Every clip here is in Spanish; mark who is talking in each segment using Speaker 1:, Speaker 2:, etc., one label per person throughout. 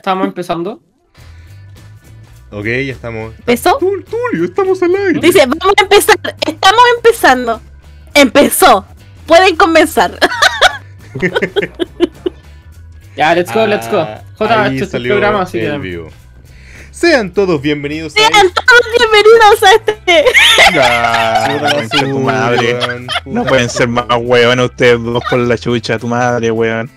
Speaker 1: Estamos empezando. Ok, ya
Speaker 2: estamos.
Speaker 3: ¿Empezó? Tulio, estamos al aire. Dice, vamos a empezar. Estamos empezando. Empezó. Pueden comenzar.
Speaker 1: Ya, let's go, let's go. Ah, J este programa, así vivo.
Speaker 2: Sean todos bienvenidos
Speaker 3: Sean este todos
Speaker 4: bienvenidos a este. tu madre. No pueden ser más huevones ustedes dos por la chucha, tu madre, weón.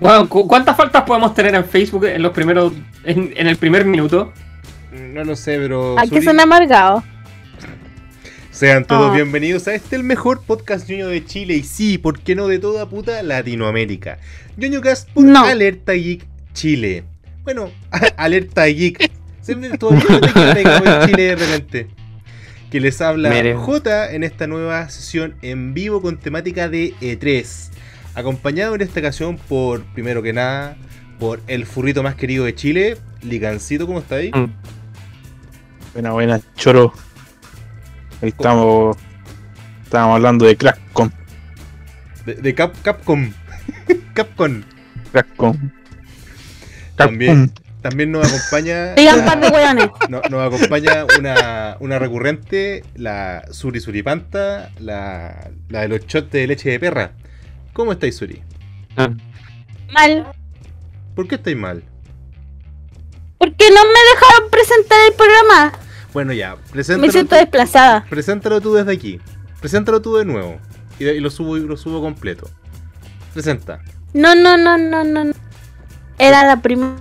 Speaker 1: ¿cuántas faltas podemos tener en Facebook en los primeros. en, el primer minuto?
Speaker 2: No lo sé, pero.
Speaker 3: Aquí que ha amargado?
Speaker 2: Sean todos ah. bienvenidos a este el mejor podcast ñoño de Chile y sí, ¿por qué no de toda puta Latinoamérica? ñoñocast Alerta Geek Chile. Bueno, Alerta Geek. Siempre todo en Chile de repente. Que les habla J en esta nueva sesión en vivo con temática de E3. Acompañado en esta ocasión por, primero que nada, por el furrito más querido de Chile, ligancito ¿cómo está ahí?
Speaker 4: Mm. Buena, buena, choro. Ahí estamos. hablando de Capcom.
Speaker 2: De, de Capcom. Capcom. Capcom. También, también nos acompaña. de nos acompaña una, una recurrente, la Suri Suripanta, la, la de los chotes de leche de perra. ¿Cómo estáis, Suri? Ah.
Speaker 3: Mal.
Speaker 2: ¿Por qué estáis mal?
Speaker 3: Porque no me dejaron presentar el programa.
Speaker 2: Bueno, ya,
Speaker 3: preséntalo. Me siento desplazada.
Speaker 2: Preséntalo tú desde aquí. Preséntalo tú de nuevo. Y, lo subo y lo subo completo. Presenta.
Speaker 3: No, no, no, no, no. Era la prima.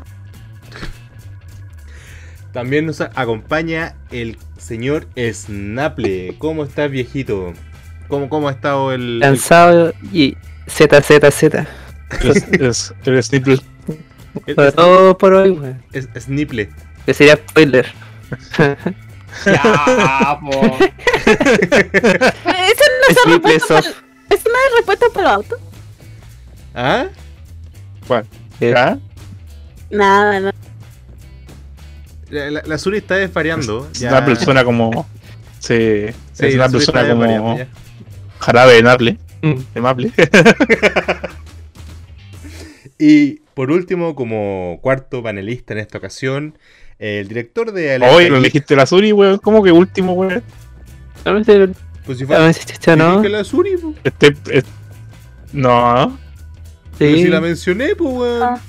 Speaker 2: También nos acompaña el señor Snaple. ¿Cómo estás, viejito? ¿Cómo, cómo ha estado el.
Speaker 5: Cansado y Z,
Speaker 4: Es, es, el Snipple.
Speaker 5: todo por hoy,
Speaker 2: wey Es Snipple.
Speaker 5: Que sería spoiler. ya,
Speaker 3: po. Eh, ¿Esa no es una respuesta, para para auto?
Speaker 2: ¿Ah? ¿Cuál? ¿Era? Eh.
Speaker 3: Nada, no. La, la,
Speaker 2: está desvariando.
Speaker 4: Es, una persona como. Sí, es una persona como. Jarabe de Mm.
Speaker 2: y por último, como cuarto panelista en esta ocasión, el director de
Speaker 4: la. Hoy no la Suri, weón. ¿Cómo que último, weón?
Speaker 5: Pues si ¿no? Este, este, no.
Speaker 2: Sí. Pero si la mencioné, pues, weón. Ah.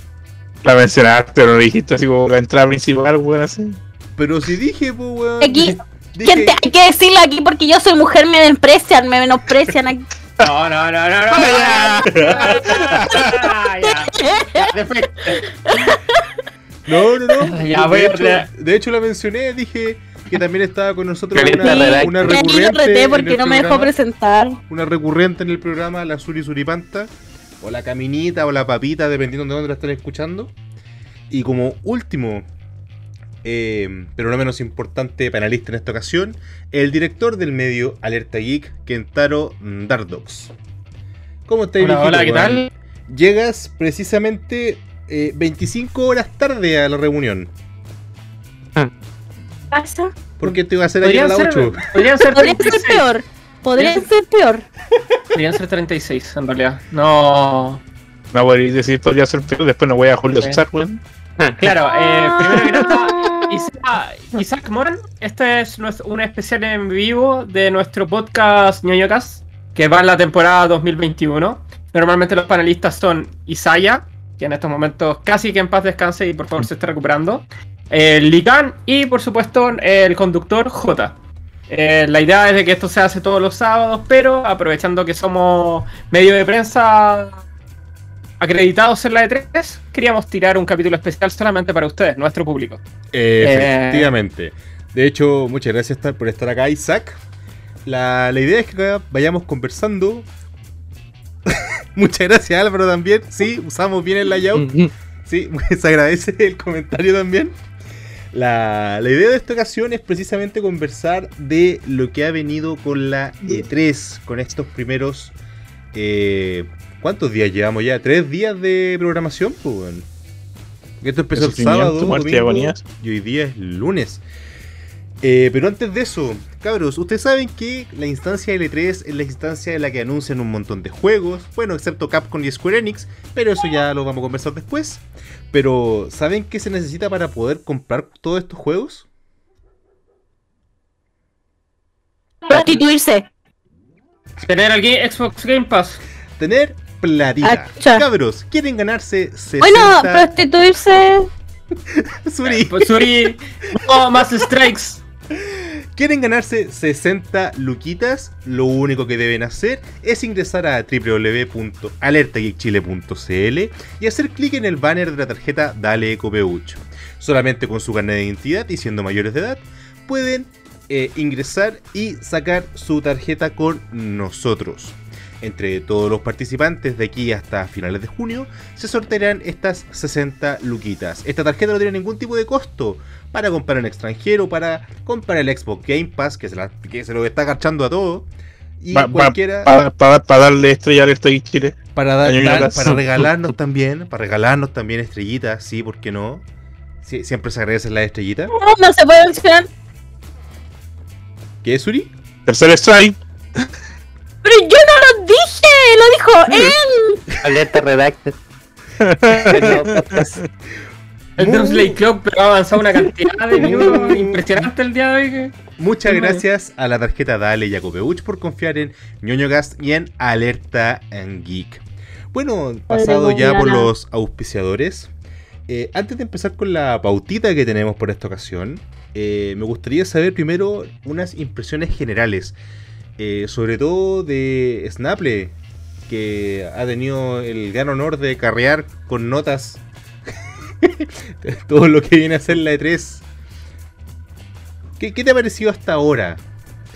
Speaker 4: La mencionaste, pero no dijiste así como la entrada principal, weón, así.
Speaker 2: Pero si dije, pues, weón.
Speaker 3: Aquí. hay que decirlo aquí porque yo soy mujer, me desprecian, me menosprecian aquí.
Speaker 2: No, no, no, no, no. Ya. No, no, no. Ya, de, hecho, de hecho la mencioné, dije que también estaba con nosotros una,
Speaker 3: recurrente. porque no me dejó presentar.
Speaker 2: Una recurrente en el programa, la Suri Suripanta, o la Caminita, o la Papita, dependiendo de dónde la estén escuchando. Y como último, eh, pero no menos importante panelista en esta ocasión, el director del medio Alerta Geek, Kentaro Dardox. ¿Cómo estáis,
Speaker 1: Hola, hola ¿qué tal?
Speaker 2: Llegas precisamente 25 eh, horas tarde a la reunión.
Speaker 3: Ah.
Speaker 2: ¿Por qué te iba a hacer ayer a las
Speaker 3: 8? Podrían ser, peor. Podrían ser peor.
Speaker 1: Podrían ser 36, en realidad. No. No voy
Speaker 4: a decir podría ser peor, después no voy a Julio Star,
Speaker 1: ah, Claro, eh, primero que ah. nada. Isaac, Moran, este es un especial en vivo de nuestro podcast ñoñocas, que va en la temporada 2021. Normalmente los panelistas son Isaya, que en estos momentos casi que en paz descanse y por favor se está recuperando, el eh, y por supuesto el conductor J. Eh, la idea es de que esto se hace todos los sábados, pero aprovechando que somos medio de prensa acreditados en la E3, queríamos tirar un capítulo especial solamente para ustedes, nuestro público.
Speaker 2: Efectivamente. De hecho, muchas gracias por estar acá, Isaac. La, idea es que vayamos conversando. muchas gracias, Álvaro, también. Sí, usamos bien el layout. Sí, se agradece el comentario también. La, idea de esta ocasión es precisamente conversar de lo que ha venido con la E3, con estos primeros eh, ¿Cuántos días llevamos ya? ¿Tres días de programación? Pues, Esto empezó el sábado, domingo, y hoy día es lunes. Eh, pero antes de eso, cabros, ustedes saben que la instancia L3 es la instancia en la que anuncian un montón de juegos, bueno, excepto Capcom y Square Enix, pero eso ya lo vamos a conversar después. Pero, ¿saben qué se necesita para poder comprar todos estos juegos?
Speaker 3: Prostituirse.
Speaker 1: Tener aquí Xbox Game Pass.
Speaker 2: Tener platita. Ah, Cabros, ¿quieren ganarse
Speaker 3: 60? Bueno, prostituirse.
Speaker 1: Suri. Eh, pues, Suri. No, más strikes.
Speaker 2: ¿Quieren ganarse 60 luquitas? Lo único que deben hacer es ingresar a www.alertageekchile.cl y hacer clic en el banner de la tarjeta Dale EcoPeucho. Solamente con su carnet de identidad y siendo mayores de edad, pueden eh, ingresar y sacar su tarjeta con nosotros. Entre todos los participantes de aquí hasta finales de junio se sortearán estas 60 luquitas. Esta tarjeta no tiene ningún tipo de costo para comprar en extranjero, para comprar el Xbox Game Pass, que se, lo está agachando a todo. Y
Speaker 4: cualquiera. Para darle estrellar esto en Chile. Para, regalarnos también,
Speaker 2: para regalarnos también estrellitas, sí, ¿por qué no? siempre se agradecen la estrellita?
Speaker 3: No, se puede mencionar.
Speaker 2: ¿Qué es Suri?
Speaker 4: Tercer strike.
Speaker 3: Pero yo no lo dije, lo dijo
Speaker 5: él. Alerta redacted. El
Speaker 1: Nursley mm. Club pero ha avanzado una cantidad de minutos mm. impresionante el día de hoy.
Speaker 2: Muchas mm. gracias a la tarjeta Dale y a por confiar en ñoño Gas y en Alerta en Geek. Bueno, pasado ya por los auspiciadores, eh, antes de empezar con la pautita que tenemos por esta ocasión, eh, me gustaría saber primero unas impresiones generales. Eh, sobre todo de Snapple, que ha tenido el gran honor de carrear con notas todo lo que viene a ser la E3. ¿Qué, te ha parecido hasta ahora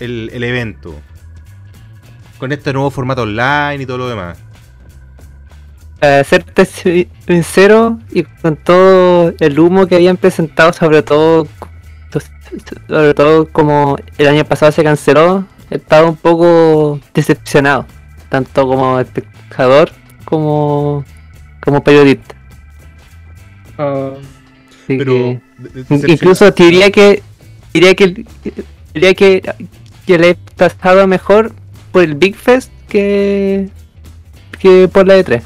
Speaker 2: el, evento? Con este nuevo formato online y todo lo demás.
Speaker 5: Para sincero y con todo el humo que habían presentado, sobre todo sobre todo como el año pasado se canceló, estaba un poco decepcionado, tanto como espectador como, como periodista.
Speaker 2: Ah, pero
Speaker 5: incluso diría que diría que diría que, que le he pasado mejor por el Big Fest que, que por la E3.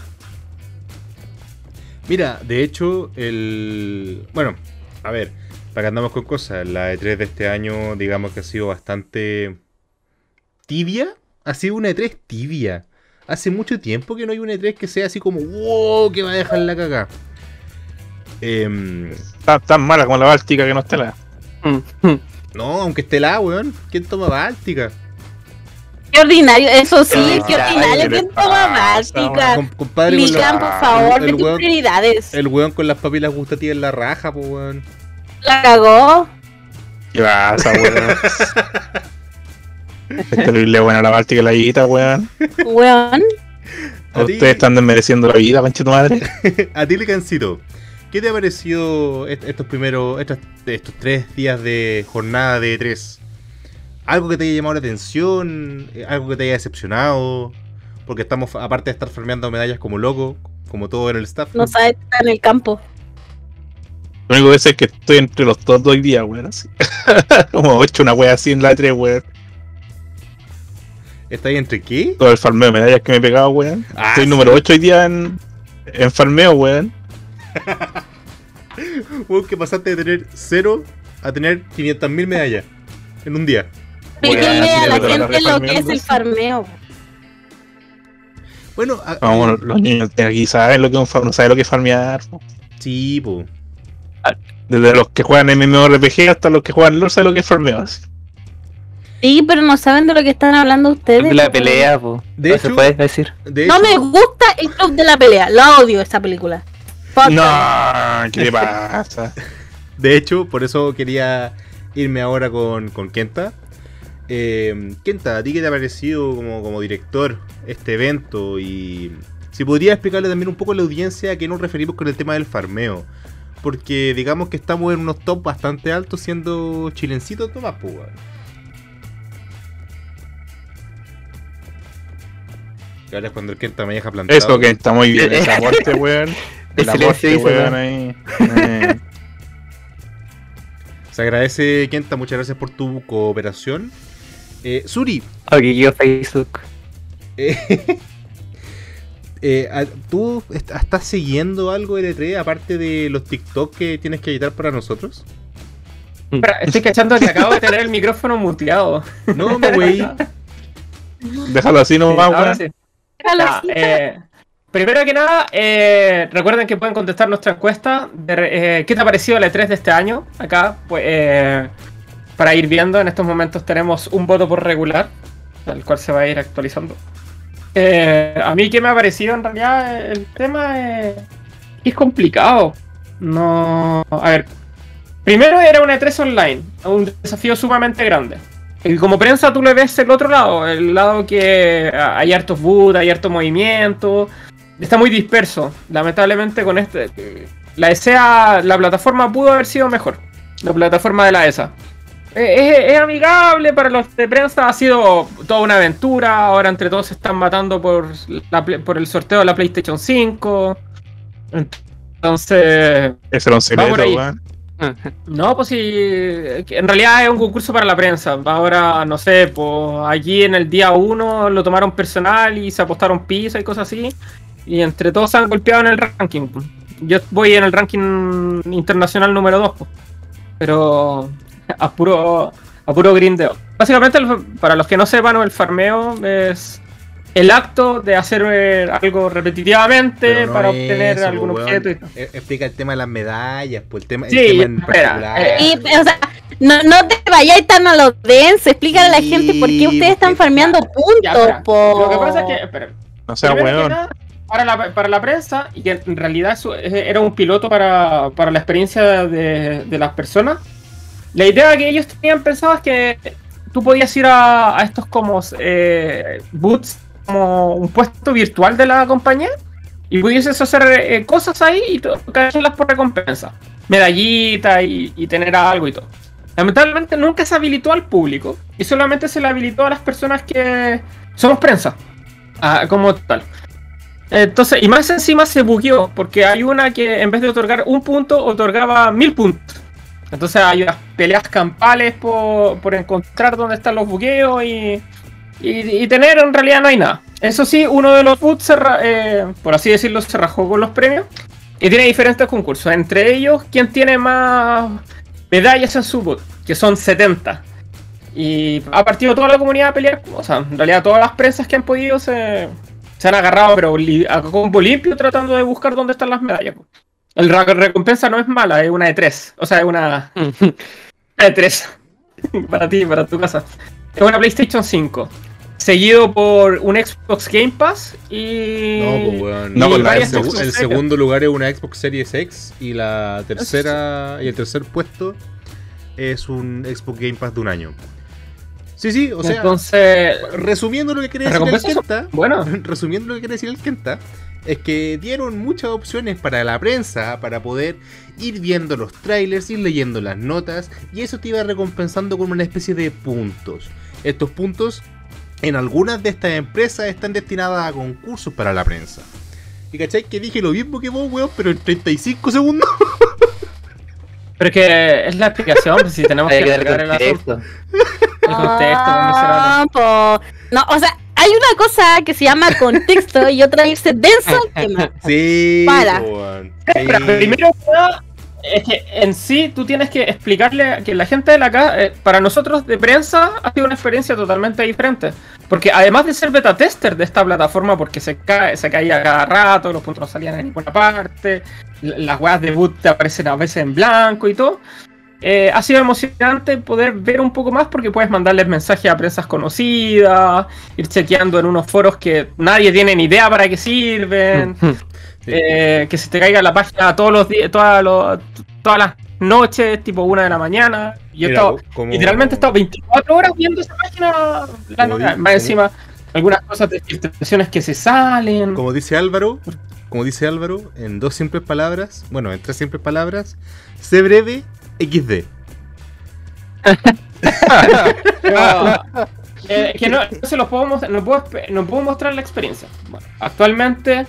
Speaker 2: Mira, de hecho, el. Bueno, a ver, para que andamos con cosas, la E3 de este año, digamos que ha sido bastante tibia ha sido una E3 tibia. Hace mucho tiempo que no hay una E3 que sea así como, wow, que va a dejar la caca
Speaker 4: Eh, em, tan, mala como la Báltica que no esté la.
Speaker 2: Mm. No, aunque esté la, weón. ¿Quién toma Báltica? Qué
Speaker 3: ordinario, eso sí, ah, qué ordinario. ¿Quién toma Báltica? Milan,
Speaker 1: compadre, por favor, de prioridades.
Speaker 2: El weón con las papilas gustativas en la raja, pues weón.
Speaker 3: La cagó.
Speaker 4: ¿Qué pasa, weón? Es terrible, bueno, la parte que la higuita, weón.
Speaker 3: Weón.
Speaker 4: Ustedes están desmereciendo la vida, pancho tu madre.
Speaker 2: A ti, Licancito, ¿qué te ha parecido estos primeros, estos, tres días de jornada de tres? ¿Algo que te haya llamado la atención? Eh, ¿Algo que te haya decepcionado? Porque estamos, aparte de estar farmeando medallas como loco, como todo en el staff.
Speaker 3: No sabes estar en el campo.
Speaker 4: Lo único que sé es que estoy entre los dos hoy día, weón. Como he hecho una wea así en la 3, weón.
Speaker 2: ¿Está ahí entre qué?
Speaker 4: Todo el farmeo de medallas que me he pegado, weón. Ah, Estoy número 8 hoy día en, en farmeo, weón.
Speaker 2: weón, que pasaste de tener 0 a tener 500.000 medallas en
Speaker 3: un día. Pégale a la gente lo que es el farmeo.
Speaker 4: Bueno, a... Ah, los niños de aquí saben lo que es, saben lo que es farmear.
Speaker 2: Sí, pues
Speaker 4: Desde los que juegan MMORPG hasta los que juegan LOL saben lo que es farmeo.
Speaker 3: Sí, pero no saben de lo que están hablando ustedes.
Speaker 4: De
Speaker 5: la pues. pelea, po. no
Speaker 4: se puede decir.
Speaker 3: no me gusta el club de la pelea. Lo odio esta película.
Speaker 2: No, ¿qué pasa? de hecho, por eso quería irme ahora con, con Kenta. Eh, Kenta, ¿a ti qué te ha parecido como, director este evento? Y si podría explicarle también un poco a la audiencia a qué nos referimos con el tema del farmeo. Porque digamos que estamos en unos top bastante altos siendo chilencitos Tomás Puga. Pues,
Speaker 4: Y
Speaker 2: cuando el Kenta me deja plantado. Eso,
Speaker 4: Kenta, muy bien. Esa muerte, weón. Esa muerte,
Speaker 2: weón, ahí. Se agradece, Kenta. Muchas gracias por tu cooperación. Eh, Suri.
Speaker 5: yo Facebook.
Speaker 2: Eh, ah, ¿Tú estás siguiendo algo de L3 e e aparte de los TikTok que tienes que editar para nosotros?
Speaker 1: estoy cachando que acabo de tener el micrófono muteado.
Speaker 2: No, me güey.
Speaker 4: Déjalo así nomás, sí,
Speaker 1: eh, primero que nada, eh, recuerden que pueden contestar nuestra encuesta de eh, qué te ha parecido el E3 de este año. Acá, pues, para ir viendo, en estos momentos tenemos un voto por regular, el cual se va a ir actualizando. a mí, ¿qué me ha parecido en realidad? El tema es, es complicado. No. A ver. Primero era un E3 online, un desafío sumamente grande. Y como prensa tú le ves el otro lado, el lado que ah, hay hartos boot, hay harto movimiento, está muy disperso. Lamentablemente con este... La ESA, la plataforma pudo haber sido mejor. La plataforma de la e eh, ESA. Es, amigable para los de prensa, ha sido toda una aventura. Ahora entre todos se están matando por, la, por el sorteo de la PlayStation 5. Entonces. Es un
Speaker 4: secreto, weón.
Speaker 1: No, pues sí, en realidad es un concurso para la prensa. Ahora, no sé, pues allí en el día uno lo tomaron personal y se apostaron pizza y cosas así. Y entre todos se han golpeado en el ranking. Pues. Yo voy en el ranking internacional número 2, pues. pero a puro, a puro grindeo. Básicamente, para los que no sepan, el farmeo es el acto de hacer eh, algo repetitivamente para obtener algún pues, objeto.
Speaker 2: E, explica el tema de las medallas, pues el tema, sí, en particular. Eh,
Speaker 3: no, no te vayas tan a lo denso, explícale a la gente por qué ustedes están pues, farmeando puntos. Lo que pasa es
Speaker 1: que, no sea Para la, prensa, y que en realidad eh, era un piloto para, la experiencia de, las personas, la idea que ellos tenían pensado que tú podías ir a, estos como boots como un puesto virtual de la compañía y pudieses hacer eh, cosas ahí y tocarlas por recompensa, medallita y, tener algo y todo. Lamentablemente nunca se habilitó al público y solamente se le habilitó a las personas que somos prensa, como tal. Entonces, y más encima se bugueó, porque hay una que en vez de otorgar un punto, otorgaba mil puntos. Entonces hay unas peleas campales por, por encontrar dónde están los bugueos y, y, tener en realidad no hay nada. Eso sí, uno de los boots, eh, por así decirlo, se rajó con los premios. Y tiene diferentes concursos. Entre ellos, quién tiene más medallas en su boot, que son 70. Y ha partido toda la comunidad a pelear. O sea, en realidad todas las presas que han podido se, han agarrado, pero a combo limpio tratando de buscar dónde están las medallas. El la recompensa no es mala, es una de tres. O sea, es una, mm. una de tres. para ti, para tu casa. Es una PlayStation 5 seguido por un Xbox Game Pass y. No, pues,
Speaker 2: el, segundo lugar es una Xbox Series X y la tercera y el tercer puesto es un Xbox Game Pass de un año.
Speaker 1: Sí, sí,
Speaker 2: o sea,
Speaker 1: entonces
Speaker 2: resumiendo lo que quiere decir el
Speaker 1: Kenta, bueno,
Speaker 2: resumiendo lo que quiere decir el Kenta, es que dieron muchas opciones para la prensa para poder ir viendo los trailers, ir leyendo las notas y eso te iba recompensando con una especie de puntos. Estos puntos en algunas de estas empresas están destinadas a concursos para la prensa.
Speaker 1: Y cachai que dije lo mismo que vos, weón, pero en 35 segundos. Pero que es la explicación, pues, si tenemos que, que el asunto.
Speaker 3: El contexto, ah, No, o sea, hay una cosa que se llama contexto y otra irse denso al
Speaker 2: tema. Sí, Para.
Speaker 1: primero, es que en sí tú tienes que explicarle que la gente de la casa, eh, para nosotros de prensa, ha sido una experiencia totalmente diferente. Porque además de ser beta tester de esta plataforma, porque se, cae, se caía cada rato, los puntos no salían en ninguna parte, las weas de boot te aparecen a veces en blanco y todo. Eh, ha sido emocionante poder ver un poco más porque puedes mandarles mensajes a prensas conocidas, ir chequeando en unos foros que nadie tiene ni idea para qué sirven. Eh, que se te caiga la página todos los días, todas, los, todas las noches, tipo una de la mañana. Yo literalmente he estado 24 horas viendo esa página. La encima, algunas cosas de filtraciones que se salen.
Speaker 2: Como dice Álvaro, como dice Álvaro, en dos simples palabras, bueno, en tres simples palabras, sé breve, XD.
Speaker 1: Eh, no, que, no, se los puedo mostrar, no puedo mostrar la experiencia. Bueno, actualmente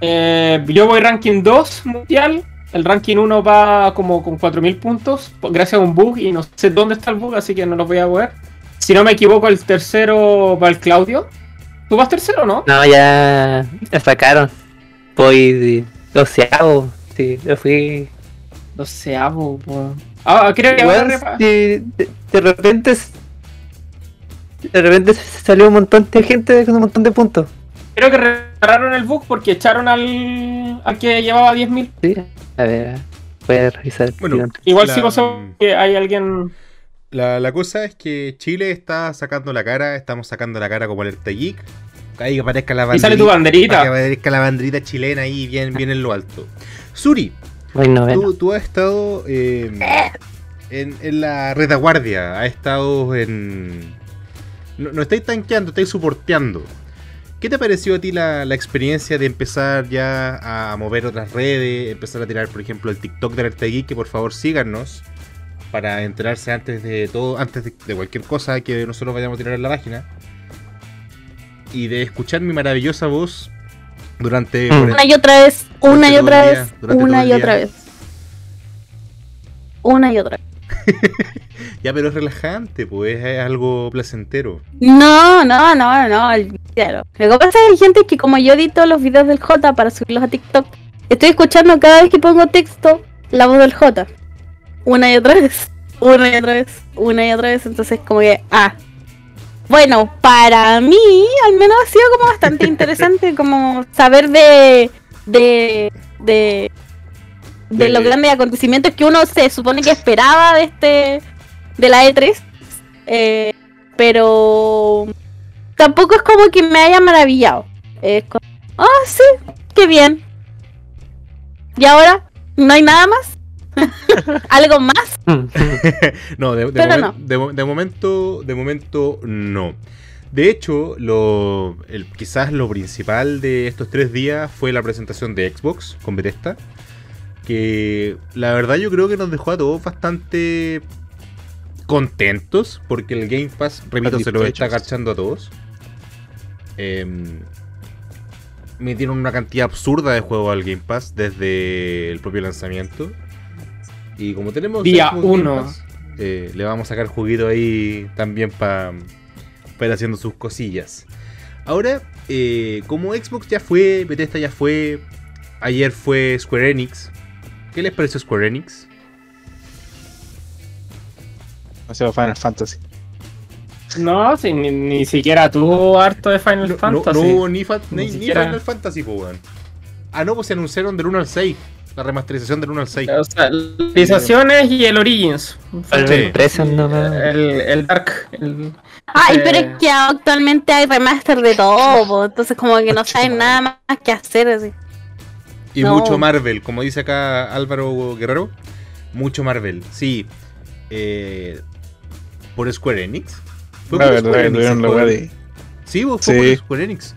Speaker 1: eh, yo voy ranking 2 mundial. El ranking 1 va como con 4.000 puntos, gracias a un bug, y no sé dónde está el bug, así que no lo voy a ver. Si no me equivoco, el tercero va el Claudio. ¿Tú vas tercero no?
Speaker 5: No, ya me sacaron. Voy doceavo, sí, yo fui... Doceavo, pues. Ah, creo que de, de, repente de repente salió un montón de gente con un montón de puntos.
Speaker 1: Creo que pararon el bug porque echaron al, al que llevaba
Speaker 5: 10.000. Sí, a ver, voy a revisar.
Speaker 1: igual si vos pasó que hay alguien.
Speaker 2: La, la, cosa es que Chile está sacando la cara, estamos sacando la cara como el
Speaker 1: Tayik. la banderita. Y sale tu banderita. Que aparezca
Speaker 2: la banderita chilena ahí bien, bien en lo alto. Suri, tú, tú, has estado em, en, en la retaguardia, has estado en. No, no estáis tanqueando, estáis soporteando. ¿Qué te pareció a ti la, experiencia de empezar ya a mover otras redes, empezar a tirar, por ejemplo, el TikTok de Alerta Geek, que por favor síganos para enterarse antes de todo, antes de, cualquier cosa que nosotros vayamos a tirar en la página? Y de escuchar mi maravillosa voz durante...
Speaker 3: Una y otra vez, una y otra vez, una y otra vez.
Speaker 2: Una y otra vez. Ya, pero es relajante, pues es algo placentero.
Speaker 3: No, no, no, no, claro. Lo que pasa es que hay gente que como yo edito los videos del J para subirlos a TikTok, estoy escuchando cada vez que pongo texto la voz del J. Una y otra vez, una y otra vez, una y otra vez, entonces como que, ah. Bueno, para mí al menos ha sido como bastante interesante como saber de... de de, de los grandes acontecimientos que uno se supone que esperaba de este de la E3. Eh, pero tampoco es como que me haya maravillado. Es ah, sí, qué bien. Y ahora, ¿no hay nada más? ¿Algo más?
Speaker 2: no, de, De, momento, de momento no. De hecho, lo, quizás lo principal de estos tres días fue la presentación de Xbox con Bethesda. Que la verdad yo creo que nos dejó a todos bastante contentos porque el Game Pass, repito, se lo está agachando a todos. Em, me metieron una cantidad absurda de juegos al Game Pass desde el propio lanzamiento. Y como tenemos.
Speaker 1: Día 1.
Speaker 2: Eh, le vamos a sacar juguito ahí también para pa haciendo sus cosillas. Ahora, eh, como Xbox ya fue, Bethesda ya fue, ayer fue Square Enix. ¿Qué les pareció Square Enix?
Speaker 4: Final Fantasy. No,
Speaker 1: ni, siquiera tuvo harto de Final Fantasy. ni, Final
Speaker 2: Fantasy, Ah, no, pues se anunciaron del 1 al 6. La remasterización del 1 al 6. O sea,
Speaker 1: y el Origins.
Speaker 5: El, Dark.
Speaker 1: Ay,
Speaker 3: eh, pero es que actualmente hay remaster de todo, entonces como que no saben nada más que hacer así.
Speaker 2: Y mucho Marvel, como dice acá Álvaro Guerrero. Mucho Marvel, sí. Eh, por Square Enix. Ah,
Speaker 4: la Sí,
Speaker 2: fue por
Speaker 4: Square Enix.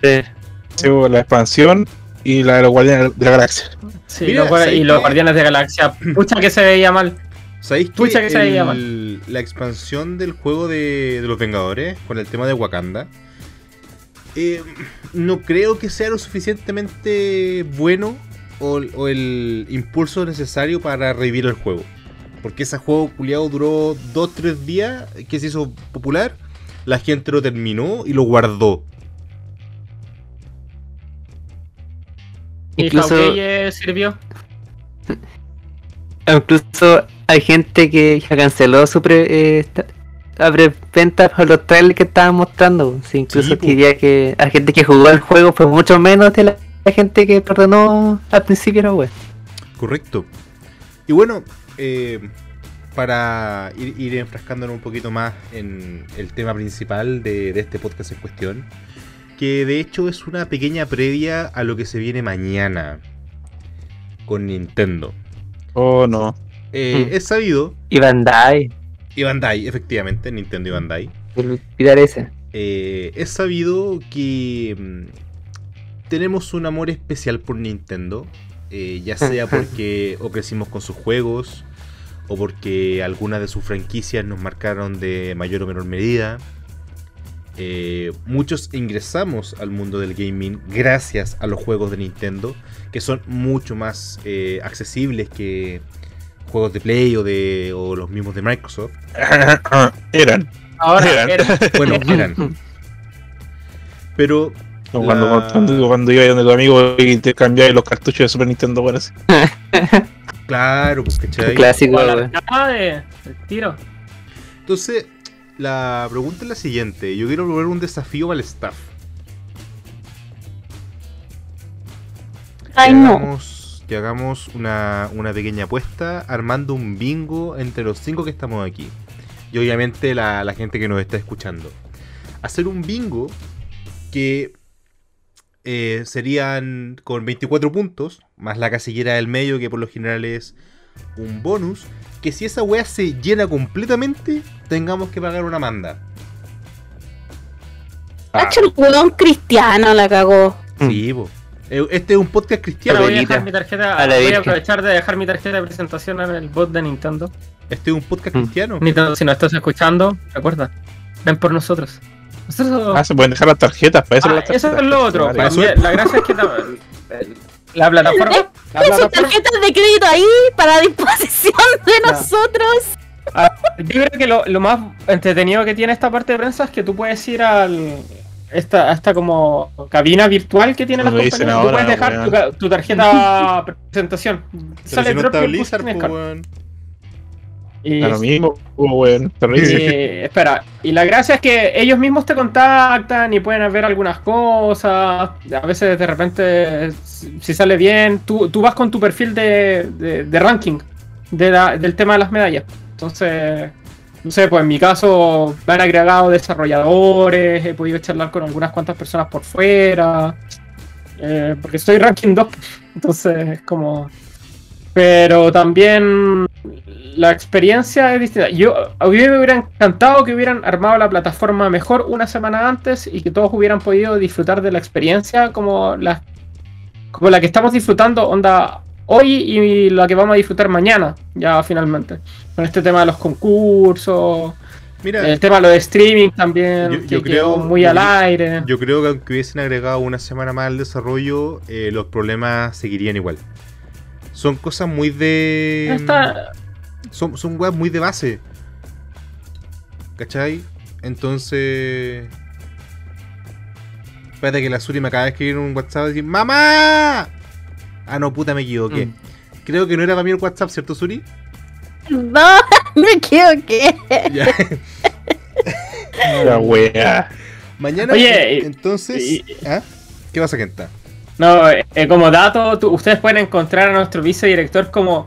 Speaker 4: Sí. la expansión y la de los Guardianes de la Galaxia.
Speaker 1: Sí, y los Guardianes de la Galaxia. Pucha que se veía mal.
Speaker 2: ¿Sabéis que, que se veía mal. la expansión del juego de, los Vengadores con el tema de Wakanda? Eh, no creo que sea lo suficientemente bueno o el impulso necesario para revivir el juego. Porque ese juego culiado duró 2-3 días que se hizo popular. La gente lo terminó y lo guardó.
Speaker 1: Incluso sirvió.
Speaker 5: Incluso hay gente que ya canceló su abre eh, ventas por los trailers que estaban mostrando. incluso diría que la gente que jugó el juego fue mucho menos de la, gente que perdonó al principio la web.
Speaker 2: Correcto. Y bueno, eh, para ir, enfrascándonos un poquito más en el tema principal de, este podcast en cuestión, que de hecho es una pequeña previa a lo que se viene mañana con Nintendo.
Speaker 1: Oh, no.
Speaker 2: Eh, mm. Es sabido.
Speaker 5: Y Bandai.
Speaker 2: Y Bandai, efectivamente, Nintendo
Speaker 5: y
Speaker 2: Bandai.
Speaker 5: Pilar ese.
Speaker 2: Eh, es sabido que mm, tenemos un amor especial por Nintendo, ya sea porque o crecimos con sus juegos, o porque algunas de sus franquicias nos marcaron de mayor o menor medida. Eh, muchos ingresamos al mundo del gaming gracias a los juegos de Nintendo, que son mucho más eh, accesibles que juegos de Play o, de, los mismos de Microsoft.
Speaker 4: eran.
Speaker 1: Ahora eran.
Speaker 2: Bueno, eran. Pero
Speaker 4: cuando, iba cuando, cuando, iba donde tu amigo y te cambiaba los cartuchos de Super Nintendo bueno,
Speaker 2: Claro, pues cachai. Clásico, la de, el tiro. Entonces, la pregunta es la siguiente. Yo quiero volver un desafío al staff. Ay, que hagamos, Que hagamos una, pequeña apuesta armando un bingo entre los cinco que estamos aquí. Y obviamente la, la gente que nos está escuchando. Hacer un bingo que eh, serían con 24 puntos, más la casillera del medio, que por lo general es un bonus, que si esa wea se llena completamente, tengamos que pagar una manda.
Speaker 3: Ah. un cristiano la cagó. Sí, mm.
Speaker 2: eh, Este es un podcast cristiano.
Speaker 1: Voy
Speaker 2: a,
Speaker 1: voy a aprovechar de dejar mi tarjeta de presentación en el bot de Nintendo.
Speaker 2: Este es un podcast mm. cristiano.
Speaker 1: Nintendo, si nos estás escuchando, recuerda, ven por nosotros.
Speaker 4: Ah, se pueden dejar las tarjetas, para eso ah,
Speaker 1: las tarjetas. Eso es lo otro. la gracia es que la,
Speaker 3: la plataforma. La sus tarjetas de crédito ahí para disposición de nosotros.
Speaker 1: Ah, yo creo que lo, más entretenido que tiene esta parte de prensa es que tú puedes ir al. Esta, esta como cabina virtual que tiene la
Speaker 4: compañía. Tú puedes dejar
Speaker 1: tu, tu, tarjeta presentación. Sale si no está pues,
Speaker 4: y, pues, lo mismo,
Speaker 1: espera, y la gracia es que ellos mismos te contactan y pueden ver algunas cosas. A veces de repente, si sale bien, tú, vas con tu perfil de, ranking del tema de las medallas. Entonces, no sé, pues en mi caso me han agregado desarrolladores, he podido charlar con algunas cuantas personas por fuera, eh, porque estoy ranking 2, entonces es como... Pero también la experiencia es distinta. Yo, a mí me hubiera encantado que hubieran armado la plataforma mejor una semana antes y que todos hubieran podido disfrutar de la experiencia como la, como la que estamos disfrutando, onda hoy y la que vamos a disfrutar mañana, ya finalmente. Con este tema de los concursos. el tema de de streaming también, muy al aire.
Speaker 2: Yo creo que aunque hubiesen agregado una semana más al desarrollo, eh, los problemas seguirían igual son cosas muy de. Son, son weas muy de base. ¿Cachai? Entonces. Espérate que la Suri me acaba de escribir un WhatsApp y decir: ¡Mamá! Ah, no, puta, me equivoqué. Mm. Creo que no era para mí el WhatsApp, ¿cierto, Suri?
Speaker 3: No, me equivoqué. Ya.
Speaker 4: la wea.
Speaker 2: Mañana, Oye, eh, entonces. ¿ah? qué vas a pasa,
Speaker 1: no, eh, como dato, ustedes pueden encontrar a nuestro vicedirector como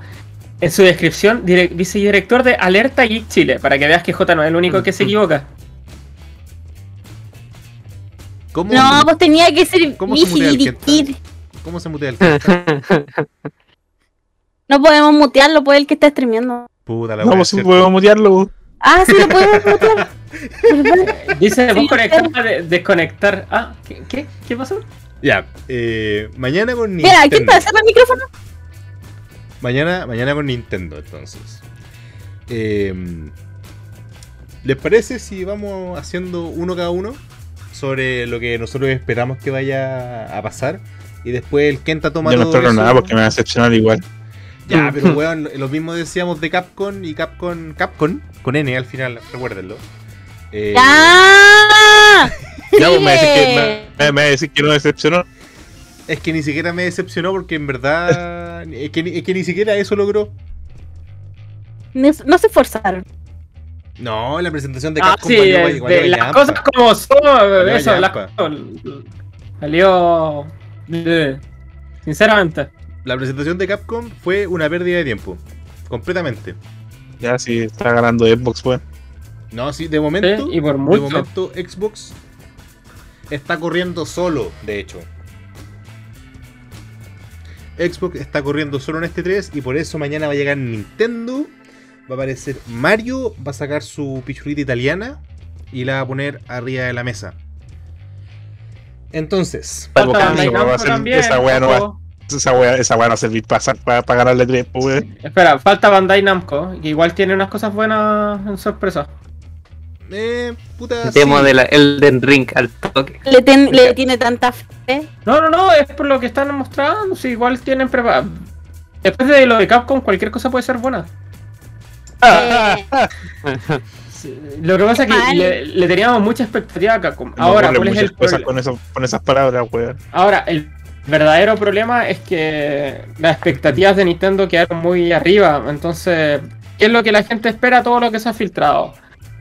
Speaker 1: en su descripción, vice vicedirector de Alerta Geek Chile, para que veas que J no es el único que se mm-hmm. equivoca.
Speaker 3: No, pues tenía que ser ¿Cómo se
Speaker 2: mutea el ¿Cómo se
Speaker 3: No podemos mutearlo, puede el que está streameando.
Speaker 4: Puta la No, pues, sí podemos mutearlo. Pues.
Speaker 3: Ah, sí, lo podemos mutear.
Speaker 1: Dice, vos sí, desconectar. Ah, ¿qué, qué, qué pasó?
Speaker 2: Ya, eh, mañana con
Speaker 3: Nintendo. Mira, ¿quién está el micrófono?
Speaker 2: Mañana, mañana con Nintendo, entonces. Em, ¿Les parece si vamos haciendo uno cada uno sobre lo que nosotros esperamos que vaya a pasar? Y después el Kenta toma
Speaker 4: Yo no espero nada porque me va a decepcionar igual.
Speaker 2: Ya, pero weón, lo mismo decíamos de Capcom y Capcom, Capcom, con N al final, recuérdenlo.
Speaker 3: Eh, ¡Ya!
Speaker 4: Pues, me, decís que, que no decepcionó.
Speaker 2: Es que ni siquiera me decepcionó porque en verdad. Es que, ni siquiera eso logró.
Speaker 3: No, se esforzaron.
Speaker 2: No, la presentación de ah, Capcom
Speaker 1: sí, de las cosas como son, eso, salió sinceramente.
Speaker 2: La presentación de Capcom fue una pérdida de tiempo, completamente.
Speaker 4: Ya sí está ganando Xbox pues
Speaker 2: no, sí, de momento, por
Speaker 1: de momento
Speaker 2: Xbox está corriendo solo, de hecho. Xbox está corriendo solo en este 3 y por eso mañana va a llegar Nintendo, va a aparecer Mario, va a sacar su pichurita italiana y la va a poner arriba de la mesa. Entonces,
Speaker 4: esa a servir para, para ganarle 3,
Speaker 1: pues, Espera, falta Bandai Namco, que igual tiene unas cosas buenas en sorpresa.
Speaker 5: Eh, puta. Demo la Elden Ring al
Speaker 3: toque. Le, tiene tanta fe.
Speaker 1: No, no, no, es por lo que están mostrando. Si igual tienen preparado. Después de lo de Capcom, cualquier cosa puede ser buena. Lo que pasa es que le, teníamos mucha expectativa a Capcom. Ahora, ¿cuál es el Con,
Speaker 4: esas palabras,
Speaker 1: Ahora, el verdadero problema es que las expectativas de Nintendo quedaron muy arriba. Entonces, ¿qué es lo que la gente espera? Todo lo que se ha filtrado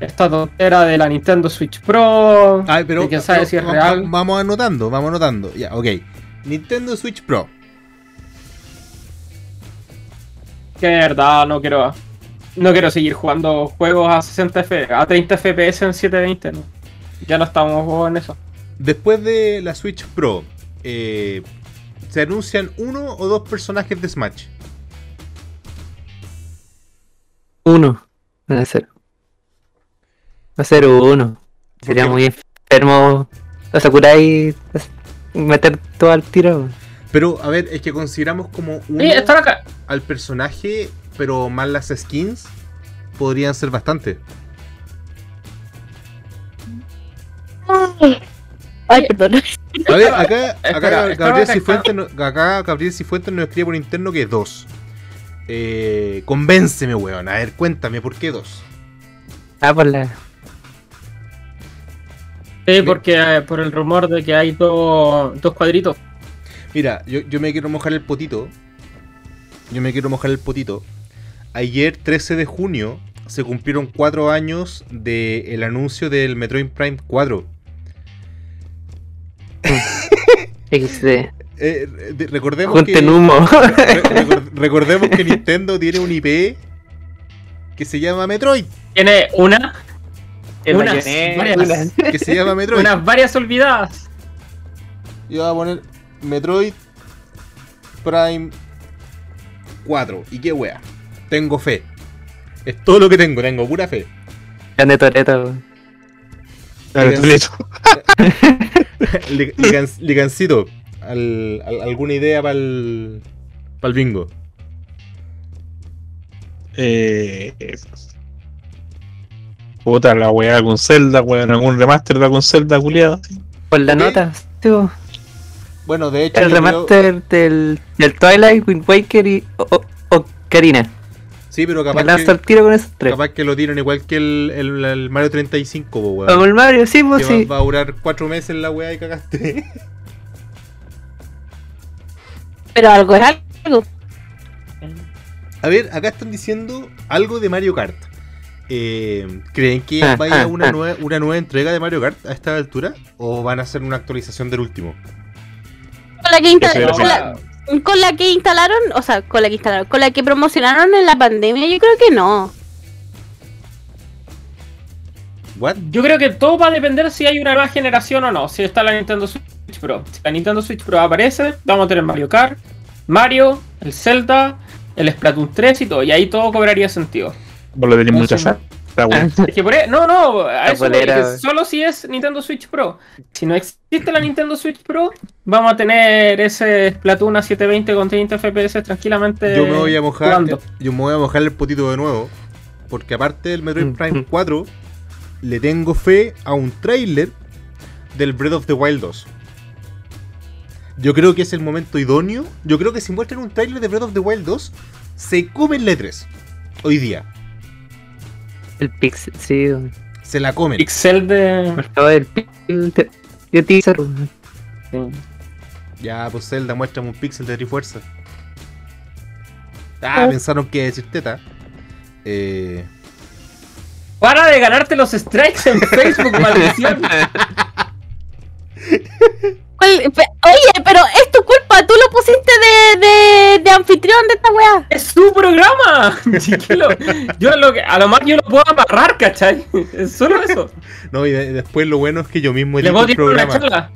Speaker 1: esta tontera de la Nintendo Switch Pro.
Speaker 2: Ay, pero. vamos, anotando, vamos anotando. Ya, ok. Nintendo Switch Pro.
Speaker 1: Que verdad no quiero. No quiero seguir jugando juegos a 60 FPS, a 30 FPS en 720, ¿no? Ya no estamos en eso.
Speaker 2: Después de la Switch Pro, eh, ¿se anuncian uno o dos personajes de Smash?
Speaker 5: Uno, debe ser. Va a ser uno. Sería muy enfermo a y pues, meter todo al tiro.
Speaker 2: Pero, a ver, es que consideramos como uno acá. al personaje, pero más las skins podrían ser bastante. Ay, perdón. A ver, acá, Gabriel, Cifuentes, Gabriel nos escribe por interno que dos. Eh, convénceme, weón. A ver, cuéntame, ¿por qué dos?
Speaker 5: Ah, por la,
Speaker 1: Sí, porque eh, por el rumor de que hay dos cuadritos.
Speaker 2: Mira, yo, me quiero mojar el potito. Yo me quiero mojar el potito. Ayer, 13 de junio, se cumplieron cuatro años del anuncio del Metroid Prime 4. XD. Este. Eh, recordemos recordemos que Nintendo tiene un IP que se llama Metroid.
Speaker 1: Tiene una. Es unas, varias, que se llama Metroid. Unas varias olvidadas.
Speaker 2: Yo voy a poner Metroid Prime 4. ¿Y qué wea? Tengo fe. Es todo lo que tengo, tengo pura fe.
Speaker 5: Grande
Speaker 2: Ligancito, ¿alguna idea para el, para el bingo?
Speaker 4: Eh, Puta la weá con Zelda, weón, algún remaster de algún Zelda culiado.
Speaker 5: Pues la nota, tío.
Speaker 4: Bueno, de hecho.
Speaker 5: El remaster del, Twilight, Wind Waker y Karina
Speaker 2: Sí, pero capaz. que, con esos tres. Capaz que lo tiran igual que el, el, Mario 35, weón. Como
Speaker 1: el Mario, sí, pues sí.
Speaker 2: va, a durar cuatro meses la weá y cagaste.
Speaker 3: Pero algo es algo.
Speaker 2: A ver, acá están diciendo algo de Mario Kart. Eh, ¿Creen que ah, vaya ah, ah. una nueva, entrega de Mario Kart a esta altura? ¿O van a hacer una actualización del último?
Speaker 3: Con la que, instalaron, o sea, con la que instalaron, con la que promocionaron en la pandemia, yo creo que no.
Speaker 1: What? Yo creo que todo va a depender si hay una nueva generación o no. Si está la Nintendo Switch Pro. Si la Nintendo Switch Pro aparece, vamos a tener Mario Kart, Mario, el Zelda, el Splatoon 3 y todo. Y ahí todo cobraría sentido. Por lo no, no, a eso dije solo si es Nintendo Switch Pro. Si no existe la Nintendo Switch Pro, vamos a tener ese Splatoon a 720 con 30 FPS tranquilamente.
Speaker 2: Yo
Speaker 1: me
Speaker 2: voy a mojar, yo me voy a mojar el potito de nuevo, porque aparte del Metroid Prime 4, le tengo fe a un trailer del Breath of the Wild 2. Yo creo que es el momento idóneo. Yo creo que si muestran un trailer de Breath of the Wild 2, se comen letras. Hoy día.
Speaker 5: El pixel, sí. Se
Speaker 2: la comen.
Speaker 1: Pixel de.
Speaker 2: El pixel Ya, pues Zelda, muéstrame un pixel de Trifuerza. Ah, ah, pensaron que decir teta. Eh.
Speaker 1: Para de ganarte los strikes en Facebook, maldición.
Speaker 3: Oye, pero es tu culpa, tú lo pusiste de, de, anfitrión de esta weá.
Speaker 1: Es su programa. Chiquilo. yo lo que, a lo más yo lo puedo amarrar, ¿cachai? Es solo eso. No,
Speaker 2: y después lo bueno es que yo mismo
Speaker 1: le el programa.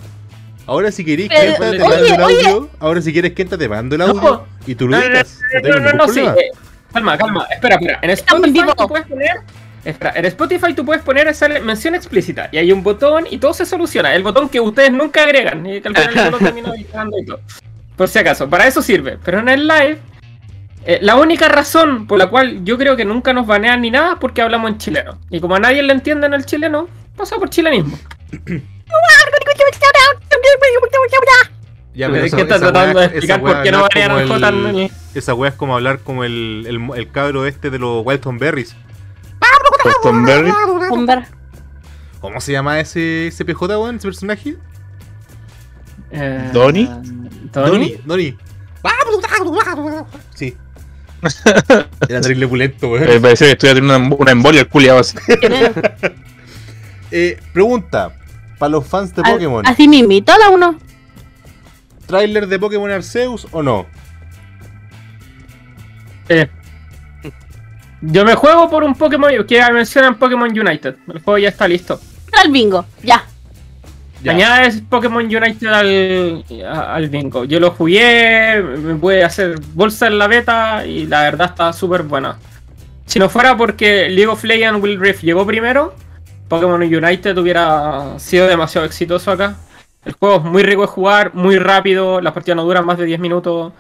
Speaker 2: Ahora si querés, ¿quién Kenta, te mando el audio. Ahora si quieres, te mando el audio. y tú lo no, no,
Speaker 1: no, no, no, sí. Eh, calma, calma. Espera, espera. En Spotify puedes poner en Spotify tú puedes poner esa mención explícita y hay un botón y todo se soluciona. El botón que ustedes nunca agregan que al final y todo. Por si acaso, para eso sirve. Pero en el live, eh, la única razón por la cual yo creo que nunca nos banean ni nada es porque hablamos en chileno. Y como a nadie le entiende en el chileno, pasa por chilenismo.
Speaker 2: Ya, me esa, está tratando de explicar por qué no Esa es como hablar como el, el, el cabro este de los Walton Berries. Pues ¿Cómo se llama ese, PJ, weón? ¿Ese personaje?
Speaker 4: Eh, ¿Donnie?
Speaker 2: ¿Donny? Sí. Era terrible
Speaker 5: culeto weón. Me eh, parece que estoy teniendo una, em-, una embolia el culiado así.
Speaker 2: Eh, pregunta. Para los fans de Pokémon.
Speaker 3: Así me toda uno.
Speaker 2: ¿Trailer de Pokémon Arceus o no?
Speaker 1: Eh, yo me juego por un Pokémon que mencionan Pokémon United. El juego ya está listo.
Speaker 3: Al bingo, ya.
Speaker 1: ya. es Pokémon United al, bingo. Yo lo jugué, me pude hacer bolsa en la beta y la verdad está súper buena. Si no fuera porque League of Legends Will Rift llegó primero, Pokémon United hubiera sido demasiado exitoso acá. El juego es muy rico de jugar, muy rápido, las partidas no duran más de 10 minutos.